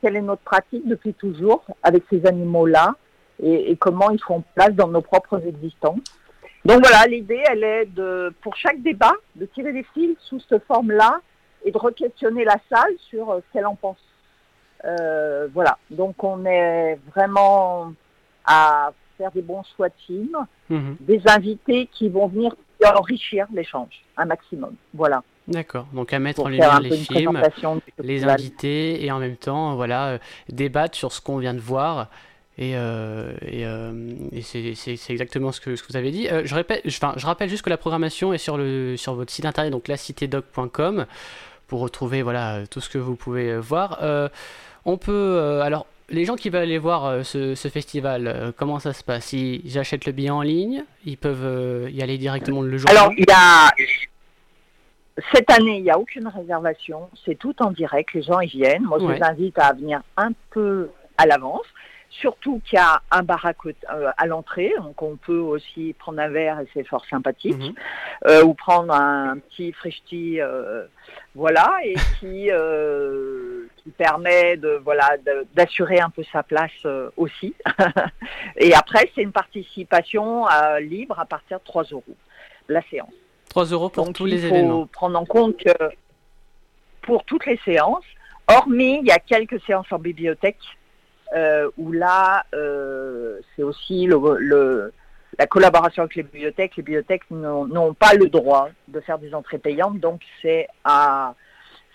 quelle est notre pratique depuis toujours avec ces animaux-là et, et comment ils font place dans nos propres existences. Donc voilà, l'idée, elle est de, pour chaque débat, de tirer des fils sous cette forme-là et de re-questionner la salle sur euh, ce qu'elle en pense. Euh, voilà, donc on est vraiment à faire des bons choix de films, Mhm. des invités qui vont venir enrichir l'échange un maximum. Voilà, D'accord. Donc à mettre en lumière les films, les invités et en même temps, voilà, euh, débattre sur ce qu'on vient de voir. Et, euh, et, euh, et c'est- exactement ce que, ce que vous avez dit. Euh, je, répète, je, enfin, je rappelle juste que la programmation est sur, le, sur votre site internet, donc lacitédoc.com, pour retrouver voilà euh, tout ce que vous pouvez euh, voir. Euh, on peut euh, alors les gens qui veulent aller voir euh, ce, ce festival, euh, comment ça se passe? Ils achètent le billet en ligne, ils peuvent euh, y aller directement le jour? Alors, il y a. Cette année, il n'y a aucune réservation. C'est tout en direct. Les gens y viennent. Moi, je Ouais. vous invite à venir un peu à l'avance. Surtout qu'il y a un bar à, côté- euh, à l'entrée, donc on peut aussi prendre un verre et c'est fort sympathique. Mhm. Euh, ou prendre un, petit fresh tea, euh, voilà, et *laughs* qui, euh, qui permet de voilà d'assurer un peu sa place euh, aussi. *laughs* et après, c'est une participation euh, libre à partir de 3 euros la séance. 3 euros pour Donc tous il les faut événements. prendre en compte que pour toutes les séances, hormis il y a quelques séances en bibliothèque euh, où là euh, c'est aussi le, le- la collaboration avec les bibliothèques. Les bibliothèques n'ont pas le droit de faire des entrées payantes, donc c'est à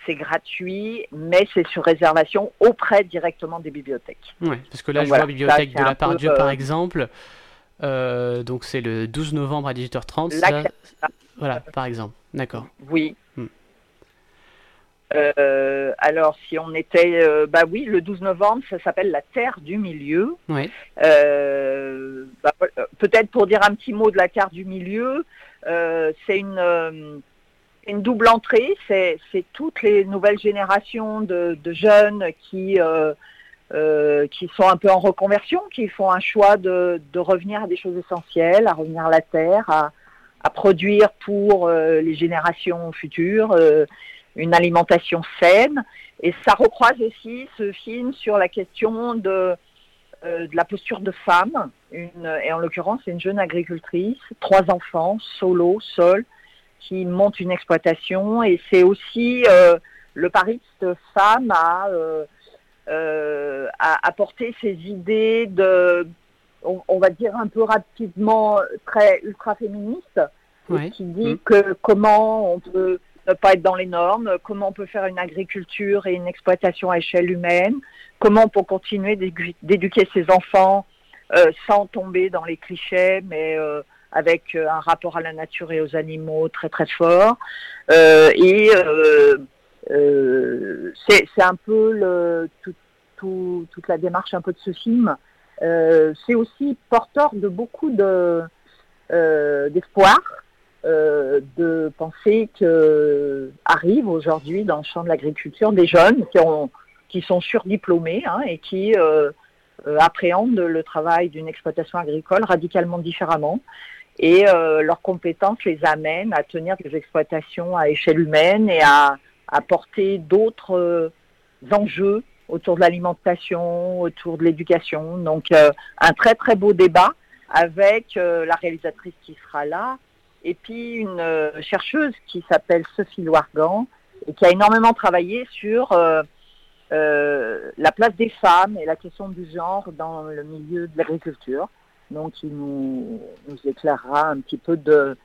c'est gratuit, mais c'est sur réservation auprès directement des bibliothèques. Ouais, parce que là, Donc je voilà, vois Bibliothèque ça, de la un peu, Pardieu, par euh, exemple. Euh, donc c'est le 12 novembre à 18h30. Là, ça- Voilà, par exemple. D'accord. Oui. Hmm. Euh, alors, si on était, euh, bah oui, le 12 novembre, ça s'appelle la Terre du Milieu. Oui. Bah, Peut-être pour dire un petit mot de la Terre du Milieu, c'est une, une double entrée. C'est c'est toutes les nouvelles générations de, de jeunes qui euh, euh, qui sont un peu en reconversion, qui font un choix de, de revenir à des choses essentielles, à revenir à la terre, à, à produire pour euh, les générations futures euh, une alimentation saine. Et ça recroise aussi ce film sur la question de, euh, de la posture de femme. Une, et en l'occurrence, c'est une jeune agricultrice, trois enfants, solo, seule, qui monte une exploitation. Et c'est aussi euh, le pari de cette femme à, euh, à apporter ses idées de, on, on va dire un peu rapidement, très ultra féministe, Ouais. qui dit que comment on peut ne pas être dans les normes, comment on peut faire une agriculture et une exploitation à échelle humaine, comment on peut continuer d'éduquer ses enfants euh, sans tomber dans les clichés, mais euh, avec un rapport à la nature et aux animaux très très fort. Euh, et euh, c'est un peu toute la démarche un peu de ce film. Euh, c'est aussi porteur de beaucoup euh, d'espoir, de penser que arrivent aujourd'hui dans le champ de l'agriculture des jeunes qui ont qui sont surdiplômés hein, et qui appréhendent le travail d'une exploitation agricole radicalement différemment et leurs compétences les amènent à tenir des exploitations à échelle humaine et à apporter d'autres euh, enjeux autour de l'alimentation, autour de l'éducation. Donc euh, un très très beau débat avec euh, la réalisatrice qui sera là et puis une chercheuse qui s'appelle Sophie Loargan et qui a énormément travaillé sur la place des femmes et la question du genre dans le milieu de l'agriculture. Donc il nous, éclairera un petit peu de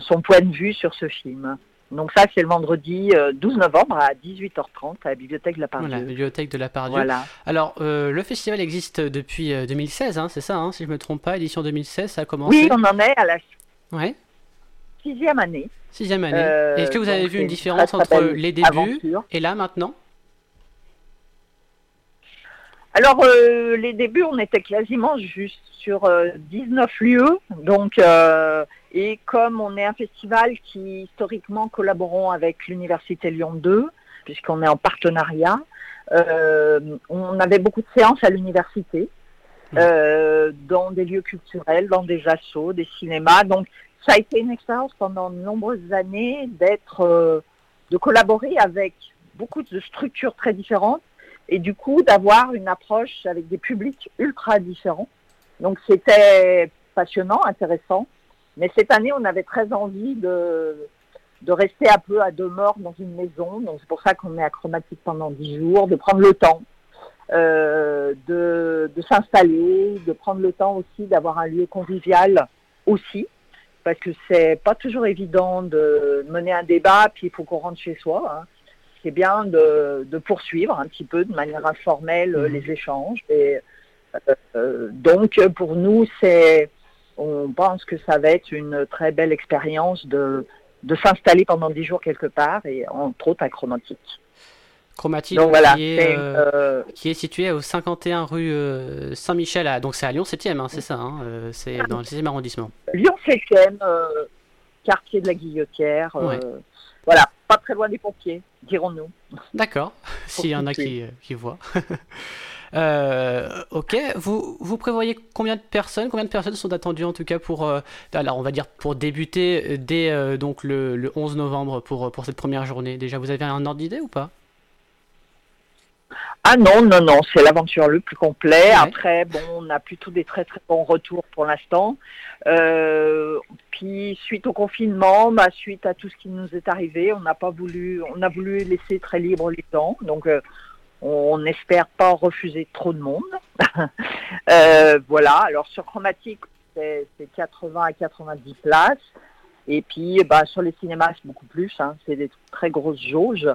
son point de vue sur ce film. Donc ça, c'est le vendredi euh, 12 novembre à 18h30 à la Bibliothèque de la Pardieu. Voilà, Bibliothèque de la Pardieu. Voilà. Alors, euh, le festival existe depuis euh, 2016, hein, c'est ça, hein, si je me trompe pas, édition 2016, ça a commencé. Oui, on en est à la Ouais, sixième année. sixième année. Euh, Est-ce que vous avez vu une différence entre les débuts aventure. et là maintenant? Alors, euh, les débuts, on était quasiment juste sur euh, 19 lieux. Donc, euh, et comme on est un festival qui, historiquement, collaborons avec l'Université Lyon 2, puisqu'on est en partenariat, euh, on avait beaucoup de séances à l'université, euh, dans des lieux culturels, dans des assos, des cinémas. Donc, ça a été une expérience pendant de nombreuses années d'être, euh, de collaborer avec beaucoup de structures très différentes et du coup d'avoir une approche avec des publics ultra différents. Donc c'était passionnant, intéressant. Mais cette année, on avait très envie de, de rester un peu à demeure dans une maison. Donc c'est pour ça qu'on est à Chromatique pendant dix jours, de prendre le temps euh, de, de s'installer, de prendre le temps aussi d'avoir un lieu convivial aussi. Parce que c'est pas toujours évident de mener un débat, puis il faut qu'on rentre chez soi. hein c'est bien de, de, poursuivre un petit peu de manière informelle Mhm. les échanges. Et, euh, euh, donc pour nous, c'est, on pense que ça va être une très belle expérience de, de s'installer pendant 10 jours quelque part, et entre autres à Chromatique. Chromatique Donc voilà, qui, est, euh, euh, qui est situé au 51 rue euh, Saint-Michel, à- donc c'est à Lyon 7e, hein, c'est ça, hein, euh, c'est dans le 6e arrondissement. Lyon 7e, euh, quartier de la Guillotière. euh, Ouais. Voilà, pas très loin des pompiers, dirons-nous. D'accord, *laughs* s'il y en a qui, qui voient. *laughs* Euh, ok, vous, vous prévoyez combien de personnes Combien de personnes sont attendues en tout cas pour, euh, alors on va dire pour débuter euh, dès euh, donc le, le 11 novembre pour, pour cette première journée? Déjà, vous avez un ordre d'idée ou pas? Ah non, non, non, c'est l'aventure le plus complet. Ouais. Après, bon, on a plutôt des très très bons retours pour l'instant. Euh, puis suite au confinement, bah, suite à tout ce qui nous est arrivé, on n'a pas voulu, on a voulu laisser très libre les temps. Donc euh, on n'espère pas refuser trop de monde. *laughs* Euh, voilà. Alors sur chromatique, c'est c'est 80 à 90 places. Et puis bah, sur les cinémas, c'est beaucoup plus. hein. C'est des très grosses jauges.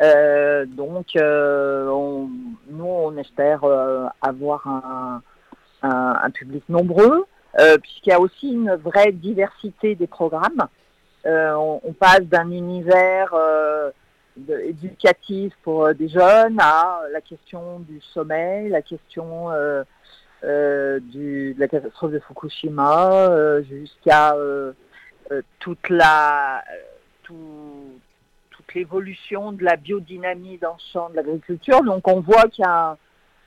Euh, donc, euh, nous, on espère euh, avoir un, public nombreux, puisqu'il y a aussi une vraie diversité des programmes. On, passe d'un univers éducatif pour des jeunes à la question du sommeil, la question de la catastrophe de Fukushima, jusqu'à toute la tout, l'évolution de la biodynamie dans le champ de l'agriculture. Donc on voit qu'il y a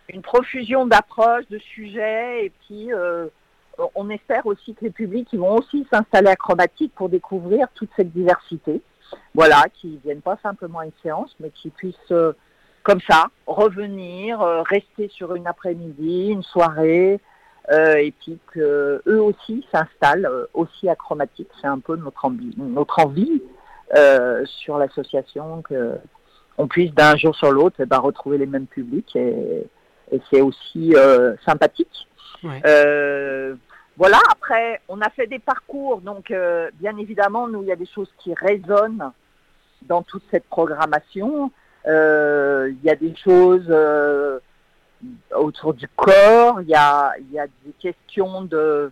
une profusion d'approches, de sujets, et puis euh, on espère aussi que les publics ils vont aussi s'installer à Chromatique pour découvrir toute cette diversité. Voilà, qui viennent pas simplement à une séance, mais qui puissent euh, comme ça revenir, euh, rester sur une après-midi, une soirée, et puis que eux aussi s'installent aussi à Chromatique. C'est un peu notre envie euh, sur l'association que on puisse d'un jour sur l'autre eh ben, retrouver les mêmes publics et, et c'est aussi euh, sympathique. Ouais. Euh, voilà, après, on a fait des parcours, donc euh, bien évidemment, nous, il y a des choses qui résonnent dans toute cette programmation. Il y a des choses autour du corps, il y a, il y a des questions de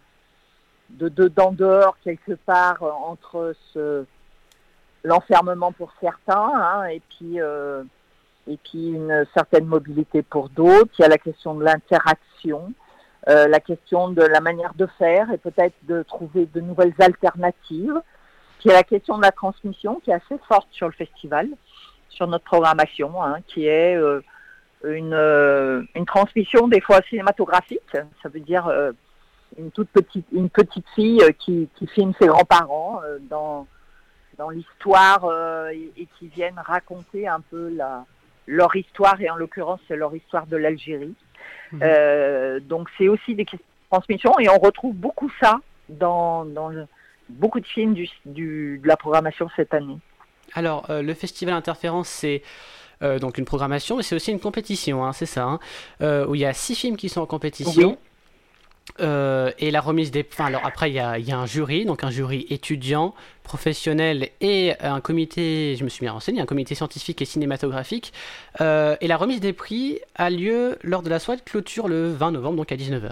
de dedans dehors quelque part entre ce l'enfermement pour certains hein, et puis euh, et puis une certaine mobilité pour d'autres. Il y a la question de l'interaction, euh, la question de la manière de faire et peut-être de trouver de nouvelles alternatives. Puis il y a la question de la transmission qui est assez forte sur le festival, sur notre programmation, hein, qui est euh, une, euh, une transmission des fois cinématographique. Ça veut dire euh, une toute petite une petite fille euh, qui, qui filme ses grands-parents dans dans l'histoire euh, et, et qui viennent raconter un peu la leur histoire et en l'occurrence c'est leur histoire de l'Algérie. Mhm. Euh, donc c'est aussi des questions de transmission et on retrouve beaucoup ça dans, dans le- beaucoup de films du, du- de la programmation cette année. Alors, euh, le festival Interférence, c'est euh, donc une programmation, mais c'est aussi une compétition, hein, c'est ça, hein, euh, où il y a six films qui sont en compétition. Oui. Euh, et la remise des. Enfin, alors après, il y a, il y a un jury, donc un jury étudiant, professionnel et un comité, je me suis bien renseigné, un comité scientifique et cinématographique. Euh, et la remise des prix a lieu lors de la soirée de clôture le 20 novembre, donc à 19h.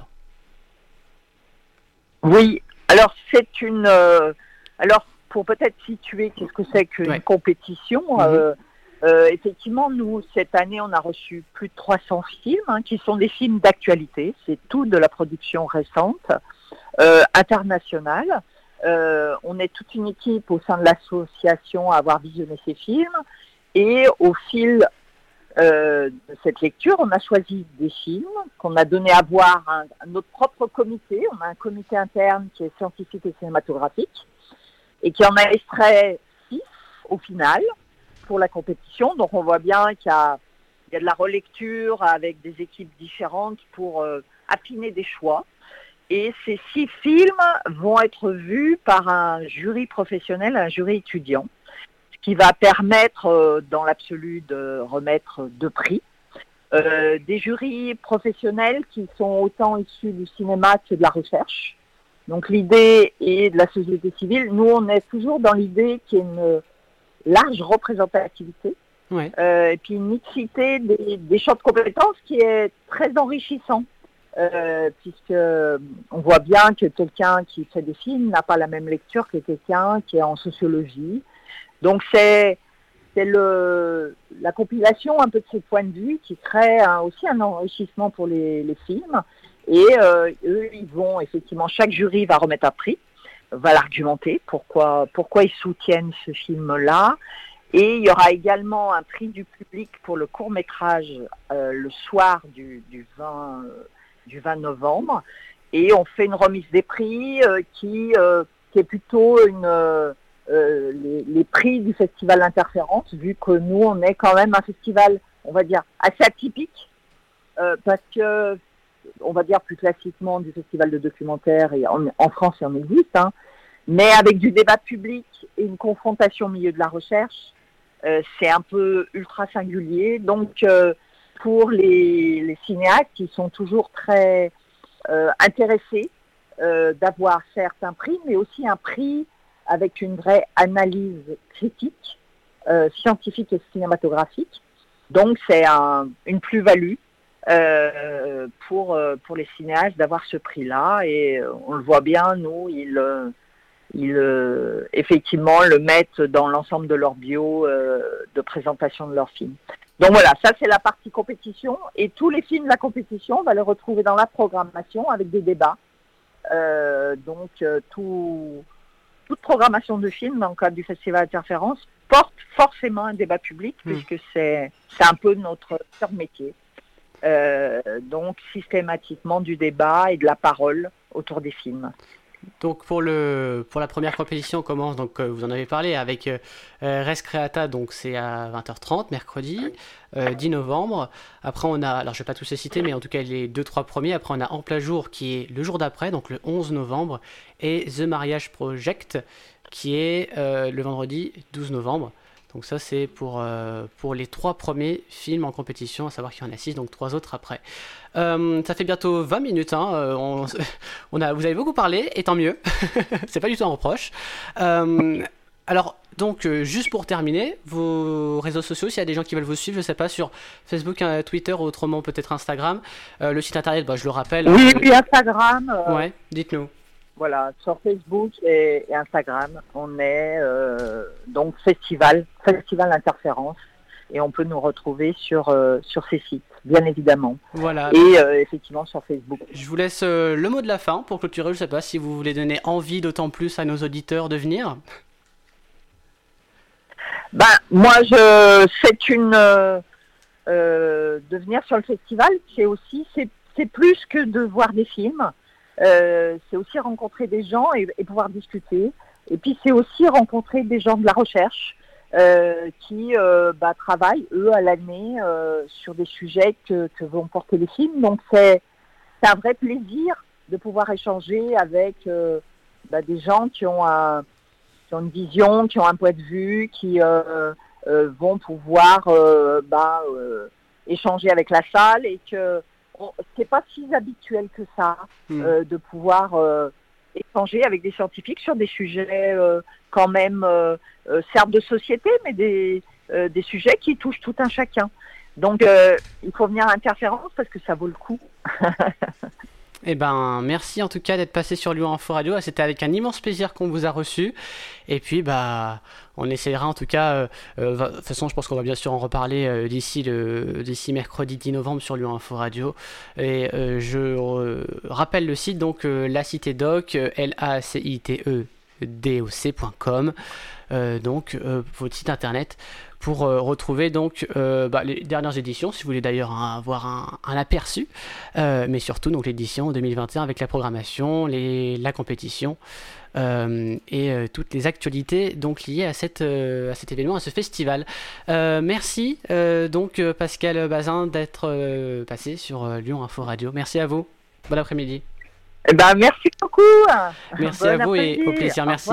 Oui, alors c'est une. euh, alors pour peut-être situer qu'est-ce que c'est qu'une Ouais. compétition. Mhm. Euh, effectivement, nous cette année, on a reçu plus de 300 films hein, qui sont des films d'actualité. C'est tout de la production récente, euh, internationale. Euh, on est toute une équipe au sein de l'association à avoir visionné ces films. Et au fil euh, de cette lecture, on a choisi des films qu'on a donné à voir à, à notre propre comité. On a un comité interne qui est scientifique et cinématographique et qui en a extrait six au final pour la compétition. Donc on voit bien qu'il y a, de la relecture avec des équipes différentes pour euh, affiner des choix. Et ces six films vont être vus par un jury professionnel, un jury étudiant, ce qui va permettre euh, dans l'absolu de remettre deux prix. Euh, des jurys professionnels qui sont autant issus du cinéma que de la recherche. Donc l'idée est de la société civile. Nous, on est toujours dans l'idée qu'il y ait une large représentativité Ouais. euh, et puis une mixité des, des champs de compétences qui est très enrichissant euh, puisque on voit bien que quelqu'un qui fait des films n'a pas la même lecture que quelqu'un qui est en sociologie. Donc c'est c'est le la compilation un peu de ces points de vue qui crée un- aussi un enrichissement pour les, les films. Et euh, eux, ils vont effectivement, chaque jury va remettre un prix, va l'argumenter, pourquoi, pourquoi ils soutiennent ce film-là. Et il y aura également un prix du public pour le court métrage euh, le soir du, du, 20, euh, du 20 novembre. Et on fait une remise des prix euh, qui, euh, qui est plutôt une, les, les prix du festival Interférence, vu que nous, on est quand même un festival, on va dire, assez atypique, parce que on va dire plus classiquement du festival de documentaire, et en, France il en existe, hein, mais avec du débat public et une confrontation au milieu de la recherche, euh, c'est un peu ultra singulier. Donc euh, pour les, cinéastes, ils sont toujours très euh, intéressés d'avoir certes un prix, mais aussi un prix avec une vraie analyse critique, scientifique et cinématographique. Donc c'est un, une plus-value euh, pour, euh, pour les cinéastes d'avoir ce prix-là. Et euh, on le voit bien, nous, ils, ils effectivement le mettent dans l'ensemble de leur bio euh, de présentation de leurs films. Donc voilà, ça c'est la partie compétition. Et tous les films de la compétition, on va les retrouver dans la programmation avec des débats. Euh, donc tout, toute programmation de films dans le cadre du Festival Interférence porte forcément un débat public Mm. puisque c'est un peu notre métier. Euh, donc systématiquement du débat et de la parole autour des films. Donc pour le pour la première compétition on commence donc euh, vous en avez parlé avec euh, euh, Res Creata donc c'est à 20h30 mercredi euh, 10 novembre. Après on a alors je vais pas tous les citer mais en tout cas les deux trois premiers. Après on a En plein jour qui est le jour d'après donc le 11 novembre et The Marriage Project qui est le vendredi 12 novembre. Donc ça c'est pour euh, pour les trois premiers films en compétition à savoir qu'il y en a six donc trois autres après. Euh, ça fait bientôt 20 minutes. Hein, euh, on, *laughs* on a, vous avez beaucoup parlé, et tant mieux. *laughs* c'est pas du tout un reproche. Euh, alors, donc, juste pour terminer, vos réseaux sociaux, s'il y a des gens qui veulent vous suivre, je sais pas, sur Facebook, Twitter, ou autrement peut-être Instagram. Le site internet, bah, je le rappelle. Oui, euh, puis Instagram. Ouais, dites-nous. Voilà, sur Facebook et, et Instagram, on est euh, donc festival, festival interférence, et on peut nous retrouver sur euh, sur ces sites, bien évidemment, Voilà. et euh, effectivement sur Facebook. Je vous laisse le mot de la fin pour clôturer. Je sais pas si vous voulez donner envie d'autant plus à nos auditeurs de venir. Ben moi, je c'est une de venir sur le festival, c'est aussi c'est c'est plus que de voir des films, euh, c'est aussi rencontrer des gens et, pouvoir discuter. Et puis c'est aussi rencontrer des gens de la recherche euh, qui euh, bah, travaillent eux à l'année sur des sujets que, vont porter les films. Donc c'est un vrai plaisir de pouvoir échanger avec bah, des gens qui ont un qui ont une vision, qui ont un point de vue, qui vont pouvoir bah, échanger avec la salle et que c'est pas si habituel que ça Hmm. euh, de pouvoir euh, échanger avec des scientifiques sur des sujets euh, quand même certes de société, mais des, des sujets qui touchent tout un chacun. Donc il faut venir à Interférence parce que ça vaut le coup. *laughs* Eh ben, merci en tout cas d'être passé sur Lyon Info Radio. C'était avec un immense plaisir qu'on vous a reçu. Et puis, bah, on essaiera en tout cas. euh, euh, de toute façon, je pense qu'on va bien sûr en reparler euh, d'ici le d'ici mercredi 10 novembre sur Lyon Info Radio. Et je rappelle le site donc la donc euh, votre site internet pour euh, retrouver donc euh, bah, les dernières éditions si vous voulez d'ailleurs avoir un, un aperçu euh, mais surtout donc l'édition 2021 avec la programmation, les, la compétition euh, et euh, toutes les actualités donc liées à, cette, euh, à cet événement, à ce festival. Euh, merci euh, donc euh, Pascal Bazin d'être euh, passé sur euh, Lyon Info Radio. Merci à vous. Bon après-midi. Eh ben merci beaucoup. Merci Bon à vous et au plaisir. Merci.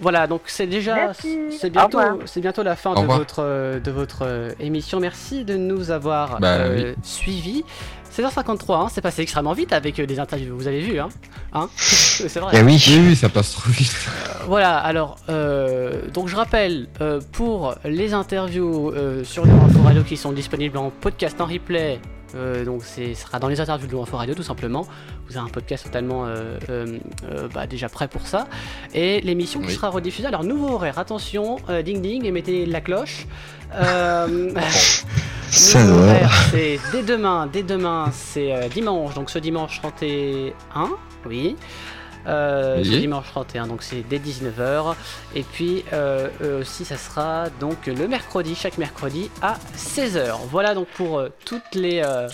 Voilà, donc c'est déjà c'est bientôt c'est bientôt la fin Au de votre euh, de votre euh, émission. Merci de nous avoir Bah, euh, suivis. 16h53, hein, c'est passé extrêmement vite avec euh, des interviews. Vous avez vu, hein, hein *laughs* C'est vrai. Eh oui. Oui, oui, ça passe trop vite. Voilà, alors, euh, donc je rappelle, euh, pour les interviews euh, sur les Info Radio qui sont disponibles en podcast, en replay Euh, donc ce sera dans les interviews de l'Info Radio tout simplement. Vous avez un podcast totalement euh, euh, bah, déjà prêt pour ça. Et l'émission qui sera rediffusée. Alors nouveau horaire, attention, ding ding et mettez la cloche. *laughs* C'est dès demain, dès demain c'est dimanche, donc ce dimanche 31, oui. Euh, Oui. dimanche 31, donc c'est dès 19h. Et puis euh, aussi, ça sera donc le mercredi, chaque mercredi à 16h. Voilà donc pour euh, toutes les. euh,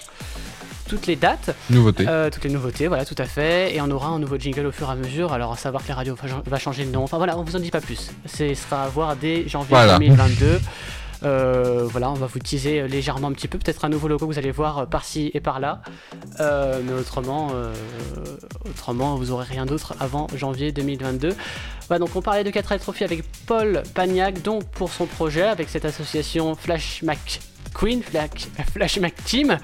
toutes les dates, Nouveauté. euh, toutes les nouveautés, voilà, tout à fait. Et on aura un nouveau jingle au fur et à mesure. Alors, à savoir que la radio va changer de nom. Enfin, voilà, on vous en dit pas plus. Ce sera à voir dès janvier Voilà. 2022. *laughs* Euh, voilà, on va vous teaser légèrement un petit peu. Peut-être un nouveau logo que vous allez voir euh, par-ci et par-là. Euh, mais autrement, autrement, vous aurez rien d'autre avant janvier 2022. Voilà, donc on parlait de 4 Trophy avec Paul Pagnac, donc pour son projet, avec cette association Flash Mac Queen, Flash, Flash Mac Team.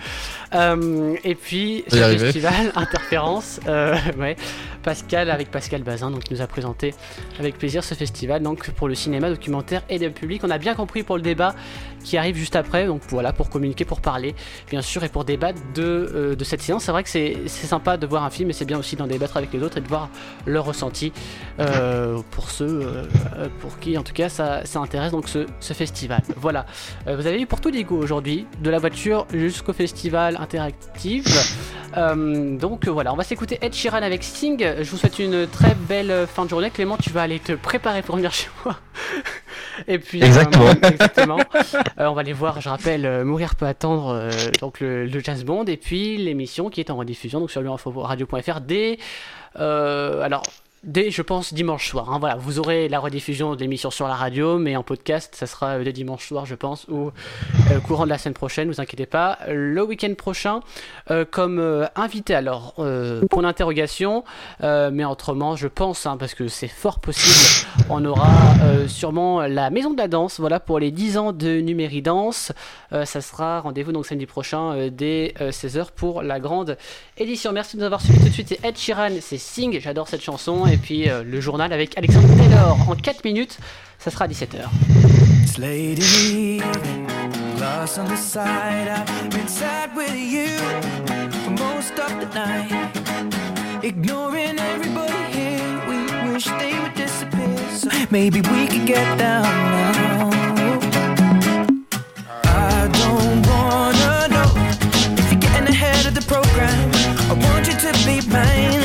Euh, et puis, ce festival, *laughs* Interférence, euh, ouais, Pascal, avec Pascal Bazin, donc, qui nous a présenté avec plaisir ce festival, donc pour le cinéma, documentaire et le public. On a bien compris pour le débat qui arrive juste après, donc voilà, pour communiquer, pour parler, bien sûr, et pour débattre de, euh, de cette séance. C'est vrai que c'est sympa de voir un film, mais c'est bien aussi d'en débattre avec les autres et de voir leur ressenti pour ceux pour qui, en tout cas, ça, ça intéresse donc ce, ce festival. Voilà, vous avez eu pour tout goûts aujourd'hui, de la voiture jusqu'au festival interactif. Euh, donc euh, voilà, on va s'écouter Ed Sheeran avec Sting. Je vous souhaite une très belle euh, fin de journée. Clément, tu vas aller te préparer pour venir chez *laughs* moi. Et puis, euh, *laughs* Exactement. Euh, on va aller voir, je rappelle, Mourir peut attendre, donc le, le Jazz Bond, et puis l'émission qui est en rediffusion donc sur radio.fr dès. alors. Dès, je pense, dimanche soir. hein. voilà, vous aurez la rediffusion de l'émission sur la radio, mais en podcast, ça sera euh, dès dimanche soir, je pense, ou euh, courant de la semaine prochaine, vous inquiétez pas. Le week-end prochain, euh, comme invité, alors, pour l'interrogation, euh, mais autrement, je pense, hein, parce que c'est fort possible, on aura sûrement la Maison de la Danse, voilà, pour les 10 ans de Numéridance. Ça sera rendez-vous donc samedi prochain dès 16h pour la grande édition. Merci de nous avoir suivis tout de suite. C'est Ed Sheeran, c'est Sing, j'adore cette chanson. Puis euh, le journal avec Alexandre Taylor en 4 minutes, ça sera à 17h. It's late in the evening, lost on the side. I've been sad with you for most of the night. Ignoring everybody here, we wish they would disappear. So maybe we could get down now. I don't wanna know program. I want you to be mine,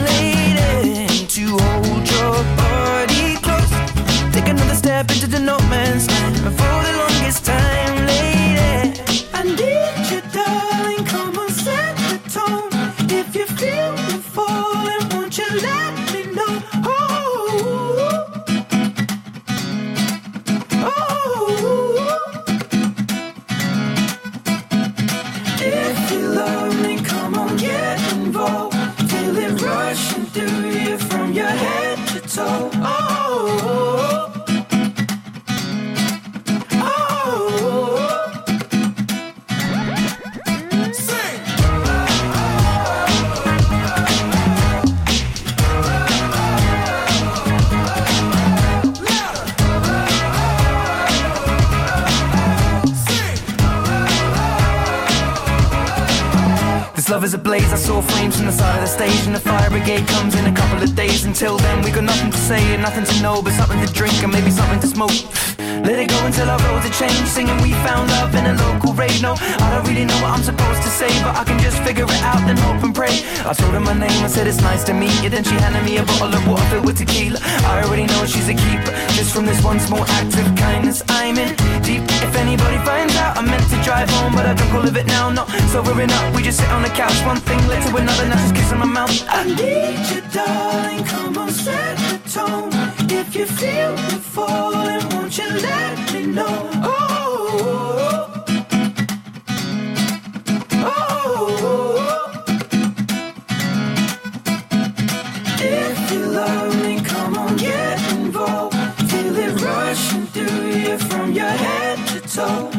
I said it's nice to meet you. Then she handed me a bottle of water filled with tequila. I already know she's a keeper. Just from this one small act of kindness I'm in deep. If anybody finds out I meant to drive home But I drunk all of it now, not sobering up. We just sit on the couch, one thing led to another. Now just kissing my mouth. I need you darling, come on set the tone. If you feel the falling, won't you let me know If you come on, get involved. Feel it rushing through you from your head to toe.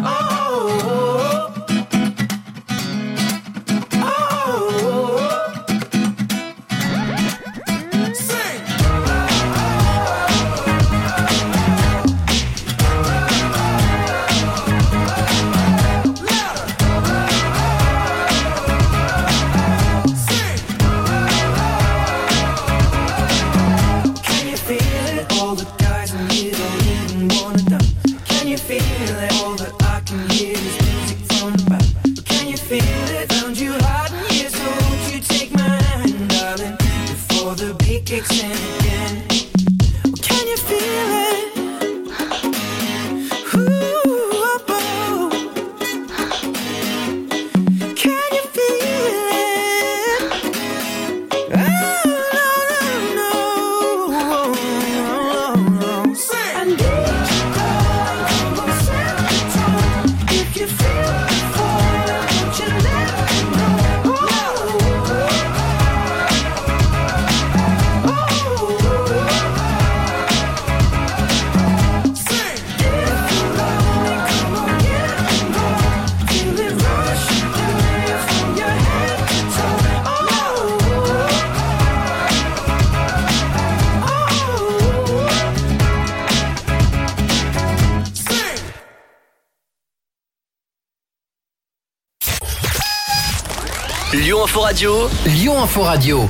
Radio.